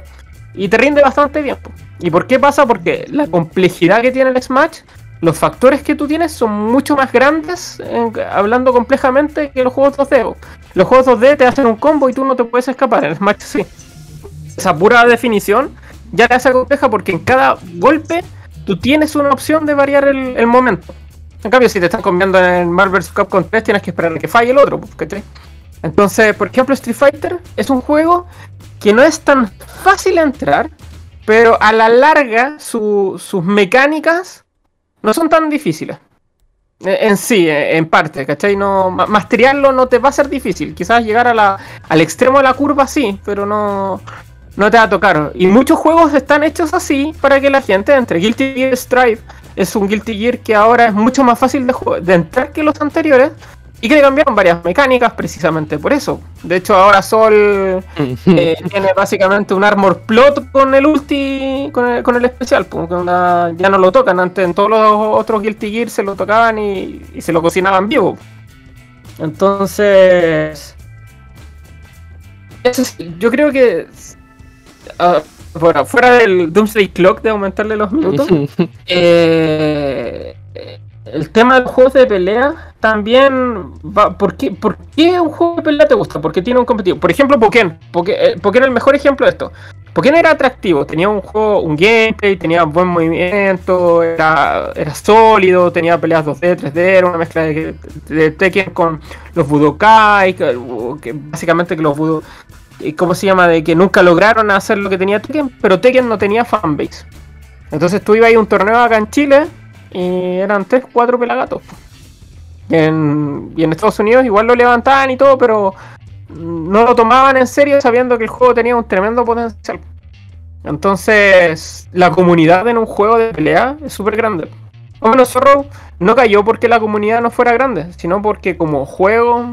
Speaker 1: y te rinde bastante bien ¿Y por qué pasa? Porque la complejidad que tiene el Smash, los factores que tú tienes son mucho más grandes, hablando complejamente, que los juegos 2D. Los juegos 2D te hacen un combo y tú no te puedes escapar, el Smash sí. Esa pura definición ya te hace compleja porque en cada golpe tú tienes una opción de variar el momento. En cambio, si te están cambiando en Marvel vs. Capcom 3, tienes que esperar a que falle el otro. Pues, ¿cachai? Entonces, por ejemplo, Street Fighter es un juego que no es tan fácil entrar, pero a la larga sus mecánicas no son tan difíciles. E, en sí, e, en parte, ¿cachai? No, masterearlo no te va a ser difícil. Quizás llegar al extremo de la curva sí, pero no, no te va a tocar. Y muchos juegos están hechos así para que la gente entre. Guilty Gear Strive es un Guilty Gear que ahora es mucho más fácil de, entrar que los anteriores y que le cambiaron varias mecánicas precisamente por eso. De hecho, ahora Sol eh, tiene básicamente un armor plot con el ulti, con el, con el especial. Porque pues, ya no lo tocan. Antes en todos los otros Guilty Gear se lo tocaban y, se lo cocinaban vivo. Entonces. yo creo que. Ah, bueno, fuera del Doomsday Clock de aumentarle los minutos, eh, eh, el tema de los juegos de pelea también ¿por qué, un juego de pelea te gusta? Porque tiene un competitivo. Por ejemplo, Pokémon. Eh, Pokémon, es el mejor ejemplo de esto. Pokémon era atractivo, tenía un juego, un gameplay, tenía buen movimiento, era, sólido, tenía peleas 2D, 3D, era una mezcla de, Tekken con los Budokai, básicamente que los Budokai ¿cómo se llama? De que nunca lograron hacer lo que tenía Tekken, pero Tekken no tenía fanbase. Entonces tú ibas a, un torneo acá en Chile y eran 3, 4 pelagatos. Y en, Estados Unidos igual lo levantaban y todo, pero no lo tomaban en serio sabiendo que el juego tenía un tremendo potencial. Entonces, la comunidad en un juego de pelea es súper grande. Bueno, Zorro no cayó porque la comunidad no fuera grande, sino porque como juego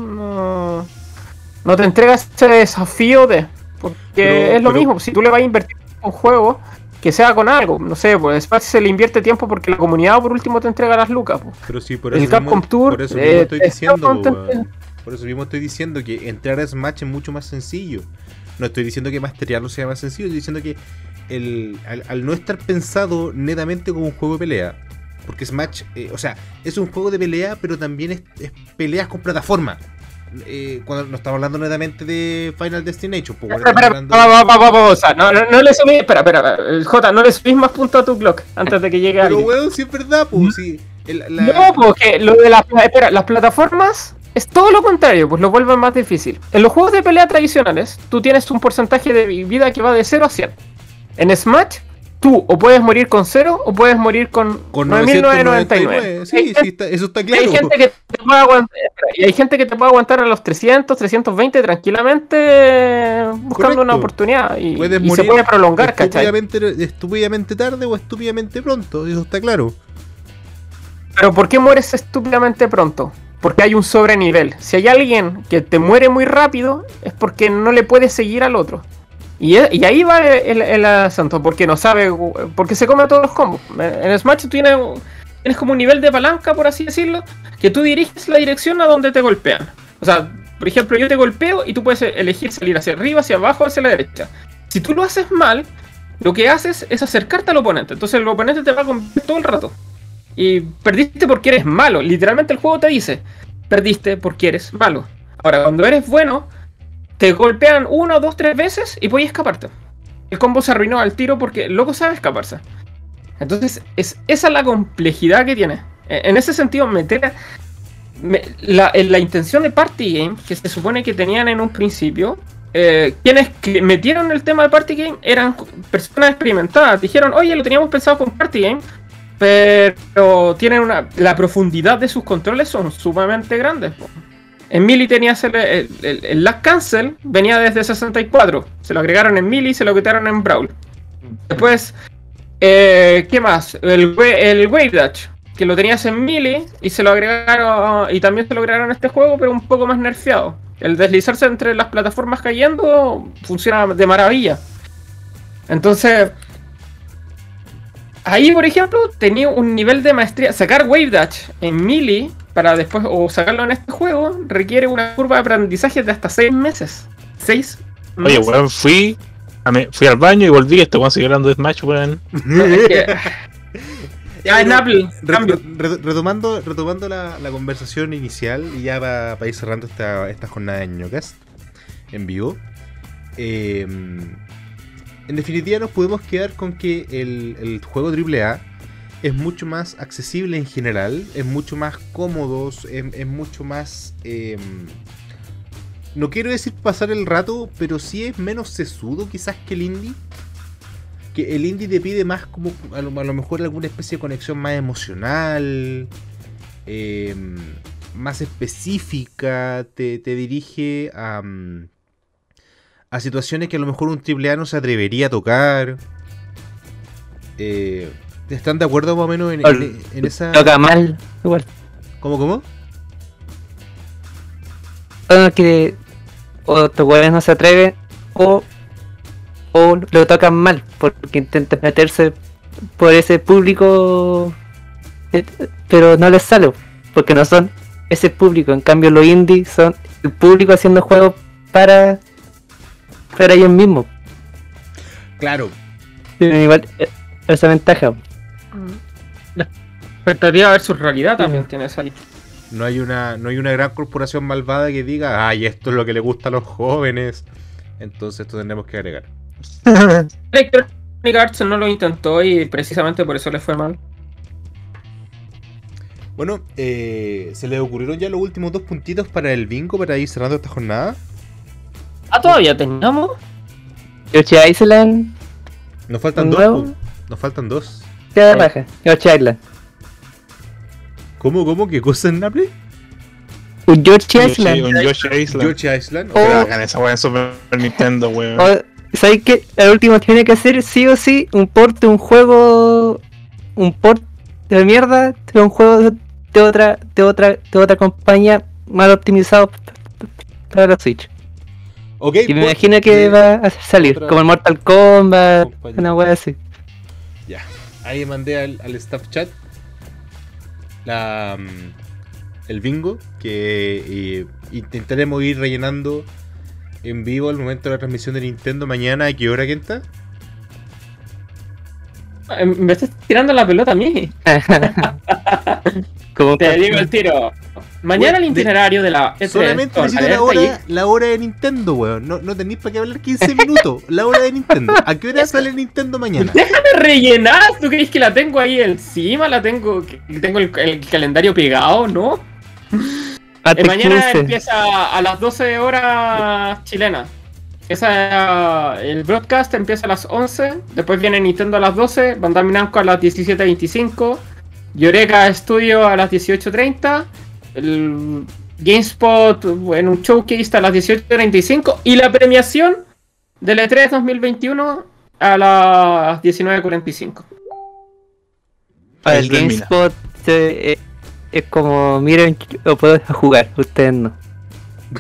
Speaker 1: no te entregas ese desafío de. Porque es lo mismo, si tú le vas a invertir un juego, que sea con algo, no sé, pues se le invierte tiempo porque la comunidad por último te entrega las lucas. Pues.
Speaker 2: Pero sí, por eso, mismo, por eso mismo eh, estoy diciendo, por eso mismo estoy diciendo que entrar a Smash es mucho más sencillo. No estoy diciendo que masterearlo sea más sencillo, estoy diciendo que el, al, no estar pensado netamente como un juego de pelea, porque Smash, eh, o sea, es un juego de pelea, pero también es, es peleas con plataforma. Eh, cuando no estamos hablando netamente de Final Destination. Pues, espera,
Speaker 1: no, le subís, espera, espera, eh, J, no le subís más puntos a tu clock antes de que llegue Pero,
Speaker 2: weón, sí es verdad, pues, sí.
Speaker 1: No, porque pues, lo de las, las plataformas es todo lo contrario, pues lo vuelven más difícil. En los juegos de pelea tradicionales, tú tienes un porcentaje de vida que va de 0 a 100. En Smash tú o puedes morir con cero o puedes morir
Speaker 2: con, 9.999.
Speaker 1: Sí, sí, eso está claro. hay, gente que te puede aguantar, aguantar a los 300, 320 tranquilamente buscando una oportunidad y, se puede prolongar, estúpidamente, ¿cachai?
Speaker 2: Estúpidamente tarde o estúpidamente pronto, eso está claro.
Speaker 1: Pero ¿por qué mueres estúpidamente pronto? Porque hay un sobrenivel. Si hay alguien que te muere muy rápido, es porque no le puedes seguir al otro. E, y, ahí va el, asunto, porque no sabe, porque se come a todos los combos. En Smash tienes, tienes como un nivel de palanca, por así decirlo, que tú diriges la dirección a donde te golpean. O sea, por ejemplo, yo te golpeo y tú puedes elegir salir hacia arriba, hacia abajo, hacia la derecha. Si tú lo haces mal, lo que haces es acercarte al oponente. Entonces el oponente te va a todo el rato. Y perdiste porque eres malo. Literalmente el juego te dice, perdiste porque eres malo. Ahora, cuando eres bueno, te golpean una, dos, tres veces y puedes escaparte. El combo se arruinó al tiro porque el loco sabe escaparse. Entonces, es, esa es la complejidad que tiene. E, en ese sentido, meter eh, la, intención de Party Game, que se supone que tenían en un principio, eh, quienes metieron el tema de Party Game eran personas experimentadas. Dijeron, oye, lo teníamos pensado con Party Game, pero tienen una, la profundidad de sus controles son sumamente grandes. En Mili tenía el, el, cancel, venía desde 64. Se lo agregaron en Mili y se lo quitaron en Brawl. Después, eh, ¿qué más? El, el Wave Dash, que lo tenías en Mili y se lo agregaron, y también se lo agregaron en este juego, pero un poco más nerfeado. El deslizarse entre las plataformas cayendo funciona de maravilla. Entonces, ahí por ejemplo tenía un nivel de maestría. Sacar Wave Dash en Melee para después o sacarlo en este juego requiere una curva de aprendizaje de hasta 6 meses. 6
Speaker 2: Oye, weón, fui, fui al baño y volví. Este weón sigue hablando de Smash, weón. Ya, en Retomando, retomando la, conversación inicial y ya para, para ir cerrando esta, esta jornada de ñocas. en vivo. Em, en definitiva, nos podemos quedar con que el, el juego AAA es mucho más accesible en general, es mucho más cómodo, es, mucho más... Em, no quiero decir pasar el rato, pero sí es menos sesudo quizás que el indie. Que el indie te pide más como a lo, mejor alguna especie de conexión más emocional, em, más específica, te, dirige a, mm, a situaciones que a lo mejor un triple no se atrevería a tocar. Eh, ¿Están de acuerdo más o menos en, en, esa. Toca
Speaker 5: mal, igual. ¿Cómo,
Speaker 2: cómo?
Speaker 5: los
Speaker 2: que o tus
Speaker 5: jueves no se atreven o, o lo tocan mal porque intentan meterse por ese público, eh, pero no les sale porque no son ese público. En cambio, los indies son el público haciendo juegos para, para ellos mismos.
Speaker 2: Claro.
Speaker 5: esa ventaja.
Speaker 2: La mm. expectativa
Speaker 1: su realidad también tienes ahí. No
Speaker 2: hay, una, no hay una gran corporación malvada que diga, ay, esto es lo que le gusta a los jóvenes. Entonces esto Tendremos que agregar.
Speaker 1: Electronic Arts no lo intentó y precisamente por eso le fue mal.
Speaker 2: Bueno, eh, ¿se le ocurrieron ya los últimos dos puntitos para el bingo para ir cerrando esta jornada?
Speaker 1: Ah, todavía tenemos.
Speaker 5: Yoshi
Speaker 2: Nos faltan dos. Nos faltan dos. Qué de
Speaker 5: raja, George Island.
Speaker 2: ¿Cómo, cómo? ¿Qué cosa en la
Speaker 5: Un George
Speaker 2: Island. Un George Island. esa weá en Super Nintendo, weón. O...
Speaker 5: ¿Sabéis que el último tiene que hacer sí o sí un port de un juego. Un port de mierda de un juego de otra, de otra, de otra compañía mal optimizado para la Switch. Okay, y me imagino que va a salir, como el Mortal Kombat, una weá así
Speaker 2: ahí mandé al, staff chat la, mm, el bingo que eh, intentaremos ir rellenando en vivo al momento de la transmisión de Nintendo mañana. ¿A qué hora, Kenta?
Speaker 1: Eh, me estás tirando la pelota a mí. Te digo el tiro. Mañana el itinerario de, la
Speaker 2: e Solamente necesito la hora, de Nintendo, weón. No, tenéis para qué hablar 15 minutos. la hora de Nintendo. ¿A qué hora sale Nintendo mañana?
Speaker 1: Déjame rellenar. ¿Tú crees que la tengo ahí encima? ¿La tengo, tengo el, calendario pegado? ¿No? Ah, eh, mañana empieza a las 12 horas chilenas. Esa, el broadcast empieza a las 11. Después viene Nintendo a las 12. Bandai Namco a las 17.25. Yoreka Studio a las 18.30 el GameSpot en un showcase a las 18.45 y la premiación del E3 2021 a las 19.45.
Speaker 5: El GameSpot eh, es como, miren, lo puedo jugar, ustedes no.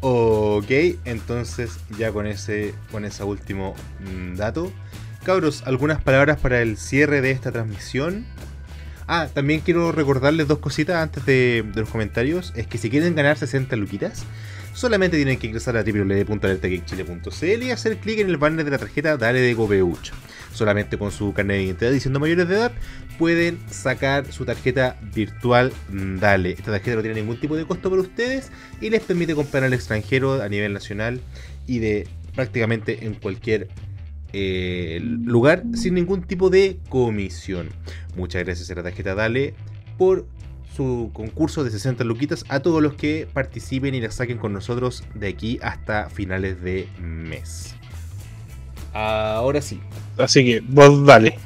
Speaker 2: ok, entonces ya con ese, con ese último mm, dato. Cabros, algunas palabras para el cierre de esta transmisión. Ah, también quiero recordarles dos cositas antes de, los comentarios. Es que si quieren ganar 60 luquitas, solamente tienen que ingresar a www.alertageekchile.cl y hacer clic en el banner de la tarjeta Dale de Gobeucho, Solamente con su carnet de identidad diciendo mayores de edad, pueden sacar su tarjeta virtual Dale. Esta tarjeta no tiene ningún tipo de costo para ustedes y les permite comprar al extranjero a nivel nacional y de prácticamente en cualquier eh, lugar sin ningún tipo de comisión. Muchas gracias a la tarjeta Dale por su concurso de 60 luquitas a todos los que participen y la saquen con nosotros de aquí hasta finales de mes. Ahora sí. Así que vos dale.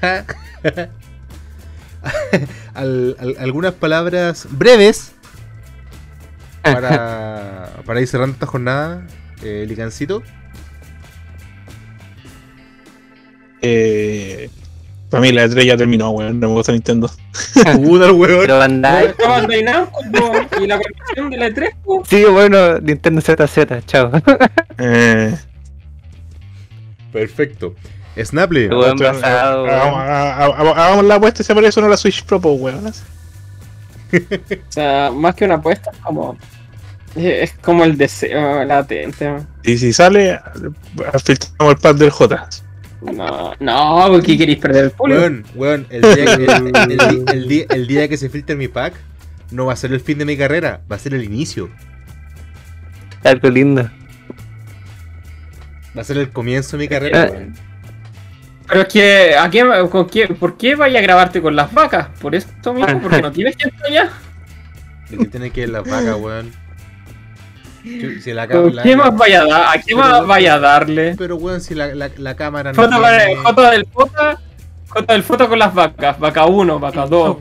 Speaker 2: algunas palabras breves para, para ir cerrando esta jornada, Ligancito. Eh, Licancito. Eh, para mí la E3 ya terminó, weón. No me gusta Nintendo.
Speaker 1: Puta weón. Pero Bandai. Y la colección de la E3, Sí,
Speaker 5: bueno, Nintendo ZZ, chao. Eh.
Speaker 2: Perfecto. Snapple. Hagamos la apuesta y se aparece una la Switch Pro, weón. o
Speaker 1: sea, más que una apuesta, es como. Es como el deseo latente.
Speaker 2: Y si sale, filtramos el pad del J.
Speaker 1: No, no, qué queréis perder el público. Weón,
Speaker 2: weón, el día, el, el, día, que se filtre mi pack no va a ser el fin de mi carrera, va a ser el inicio.
Speaker 5: Algo lindo.
Speaker 2: Va a ser el comienzo de mi eh, carrera, eh,
Speaker 1: Pero es que, qué, ¿por qué vaya a grabarte con las vacas? ¿Por esto mismo? ¿Porque no tienes gente allá?
Speaker 2: ¿Por qué tiene que ir las vacas, weón?
Speaker 1: más vaya a más vaya a darle?
Speaker 2: Pero weón, si la, cámara
Speaker 1: no. Foto, del Foto del foto con las vacas. Vaca 1, vaca 2.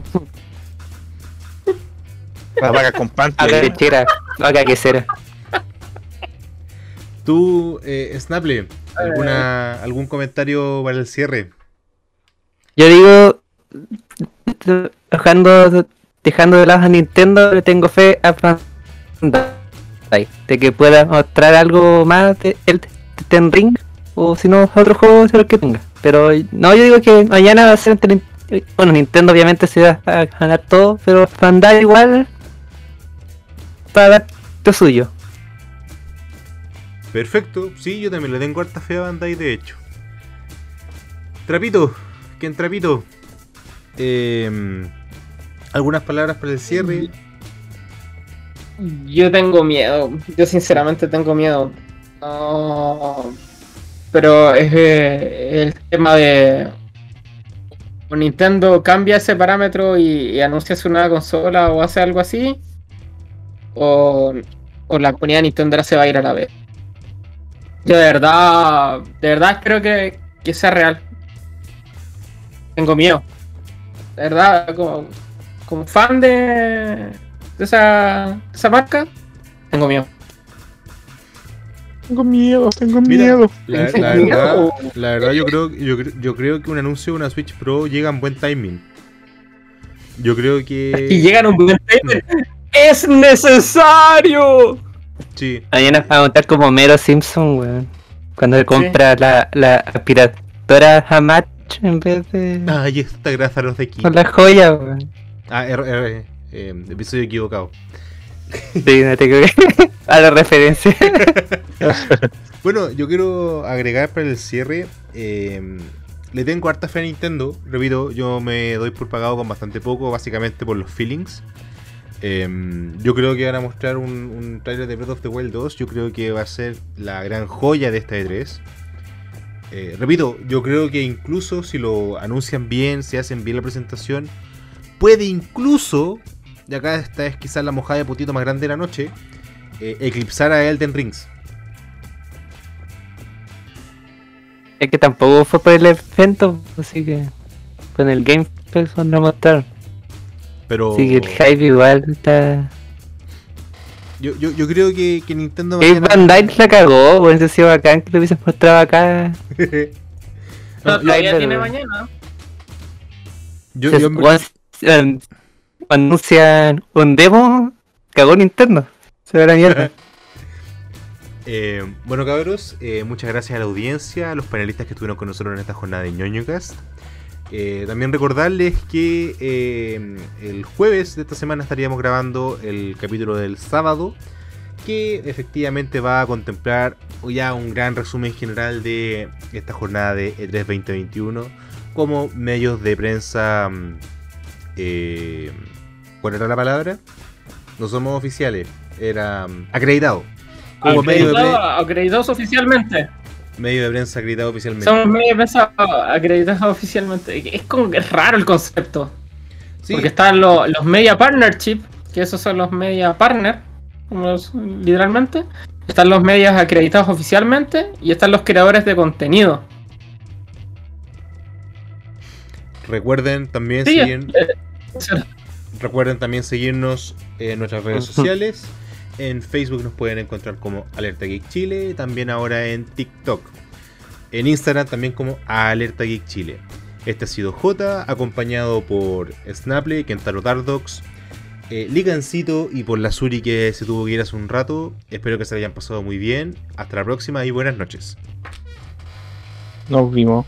Speaker 2: vaca con pan.
Speaker 5: Vaca lechera.
Speaker 2: Vaca
Speaker 5: será?
Speaker 2: Tú, eh, ¿alguna, eh. ¿algún comentario para el cierre?
Speaker 5: Yo digo, dejando, dejando de lado a Nintendo, le tengo fe a de que pueda mostrar algo más de el Ten Ring o si no otro juego de que tenga. Pero no, yo digo que mañana va a ser bueno, Nintendo obviamente se va a ganar todo, pero Bandai igual para dar lo suyo.
Speaker 2: Perfecto, si yo también le tengo harta fe a Bandai de hecho. Trapito, que Trapito. Em, algunas palabras para el cierre. Mm,
Speaker 1: yo tengo miedo, yo sinceramente tengo miedo. pero es eh, el tema de o Nintendo cambia ese parámetro y, anuncia su nueva consola o hace algo así, o, o la comunidad Nintendo se va a ir a la vez. Yo de verdad, de verdad creo que, que sea real. Tengo miedo. De verdad, como, como fan de, esa, esa marca, tengo miedo. Tengo miedo, tengo miedo. La,
Speaker 2: verdad, la, verdad, yo creo, yo, creo que un anuncio de una Switch Pro llega en buen timing. Yo creo que.
Speaker 1: llega en un buen timing, mm. ¡es necesario!
Speaker 5: Sí. A nos va a montar como Mero Simpson, weón. Cuando él compra la, la aspiradora Hamach en vez de.
Speaker 2: Ay, esta grasa los de aquí. Con
Speaker 5: la joya, weón.
Speaker 2: Ah, eh, episodio equivocado.
Speaker 5: a la referencia.
Speaker 2: bueno, yo quiero agregar para el cierre. Em, le tengo harta fe a Nintendo. Repito, yo me doy por pagado con bastante poco, básicamente por los feelings. Em, yo creo que van a mostrar un, trailer de Breath of the Wild 2. Yo creo que va a ser la gran joya de esta E3. Eh, repito, yo creo que incluso si lo anuncian bien, si hacen bien la presentación, puede incluso y acá esta es quizás la mojada de putito más grande de la noche, eh, eclipsar a Elden Rings.
Speaker 5: Es que tampoco fue por el evento, así que con el Game son pues, no
Speaker 2: Pero...
Speaker 5: Sí, el hype igual está...
Speaker 2: Yo, yo, yo creo que, que Nintendo...
Speaker 5: Van Bandai la cagó, por eso sido bacán que lo hubiesen mostrado acá.
Speaker 1: no, todavía tiene mañana.
Speaker 5: Yo, yo anuncian un demo, Cagón interno Se ve la mierda.
Speaker 2: Eh, bueno, cabros, eh, muchas gracias a la audiencia, a los panelistas que estuvieron con nosotros en esta jornada de ñoñocast. Eh, también recordarles que el jueves de esta semana estaríamos grabando el capítulo del sábado, que efectivamente va a contemplar ya un gran resumen general de esta jornada de E3 2021, como medios de prensa mm, eh, ¿Cuál era la palabra? No somos oficiales, era um, acreditado.
Speaker 1: acreditados oficialmente.
Speaker 2: Medio de prensa acreditado oficialmente.
Speaker 1: Somos medios de prensa acreditados oficialmente. Es como que es raro el concepto. Porque están los, los media partnership, que esos son los media partner, literalmente. Están los medios acreditados oficialmente y están los creadores de contenido.
Speaker 2: Recuerden también sí, Recuerden también seguirnos en nuestras redes sociales. En Facebook nos pueden encontrar como Alerta Geek Chile, también ahora en TikTok. En Instagram también como Alerta Geek Chile. Este ha sido J, acompañado por Snapple... Kentaro Tardox, eh, Licancito y por la Suri que se tuvo que ir hace un rato. Espero que se hayan pasado muy bien. Hasta la próxima y buenas noches.
Speaker 5: Nos vimos.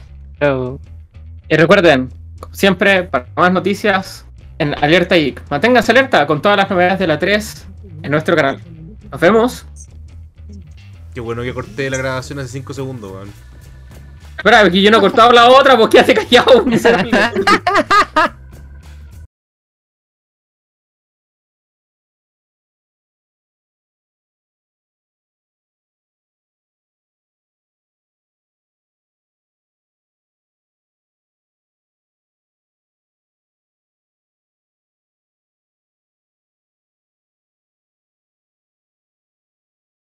Speaker 1: Y recuerden, siempre, para más noticias, Alerta y mantengas alerta con todas las novedades de la 3 en nuestro canal. Nos vemos.
Speaker 2: Qué bueno que corté la grabación hace 5 segundos, weón.
Speaker 1: Espera, que yo no he cortado la otra, porque pues hace callado,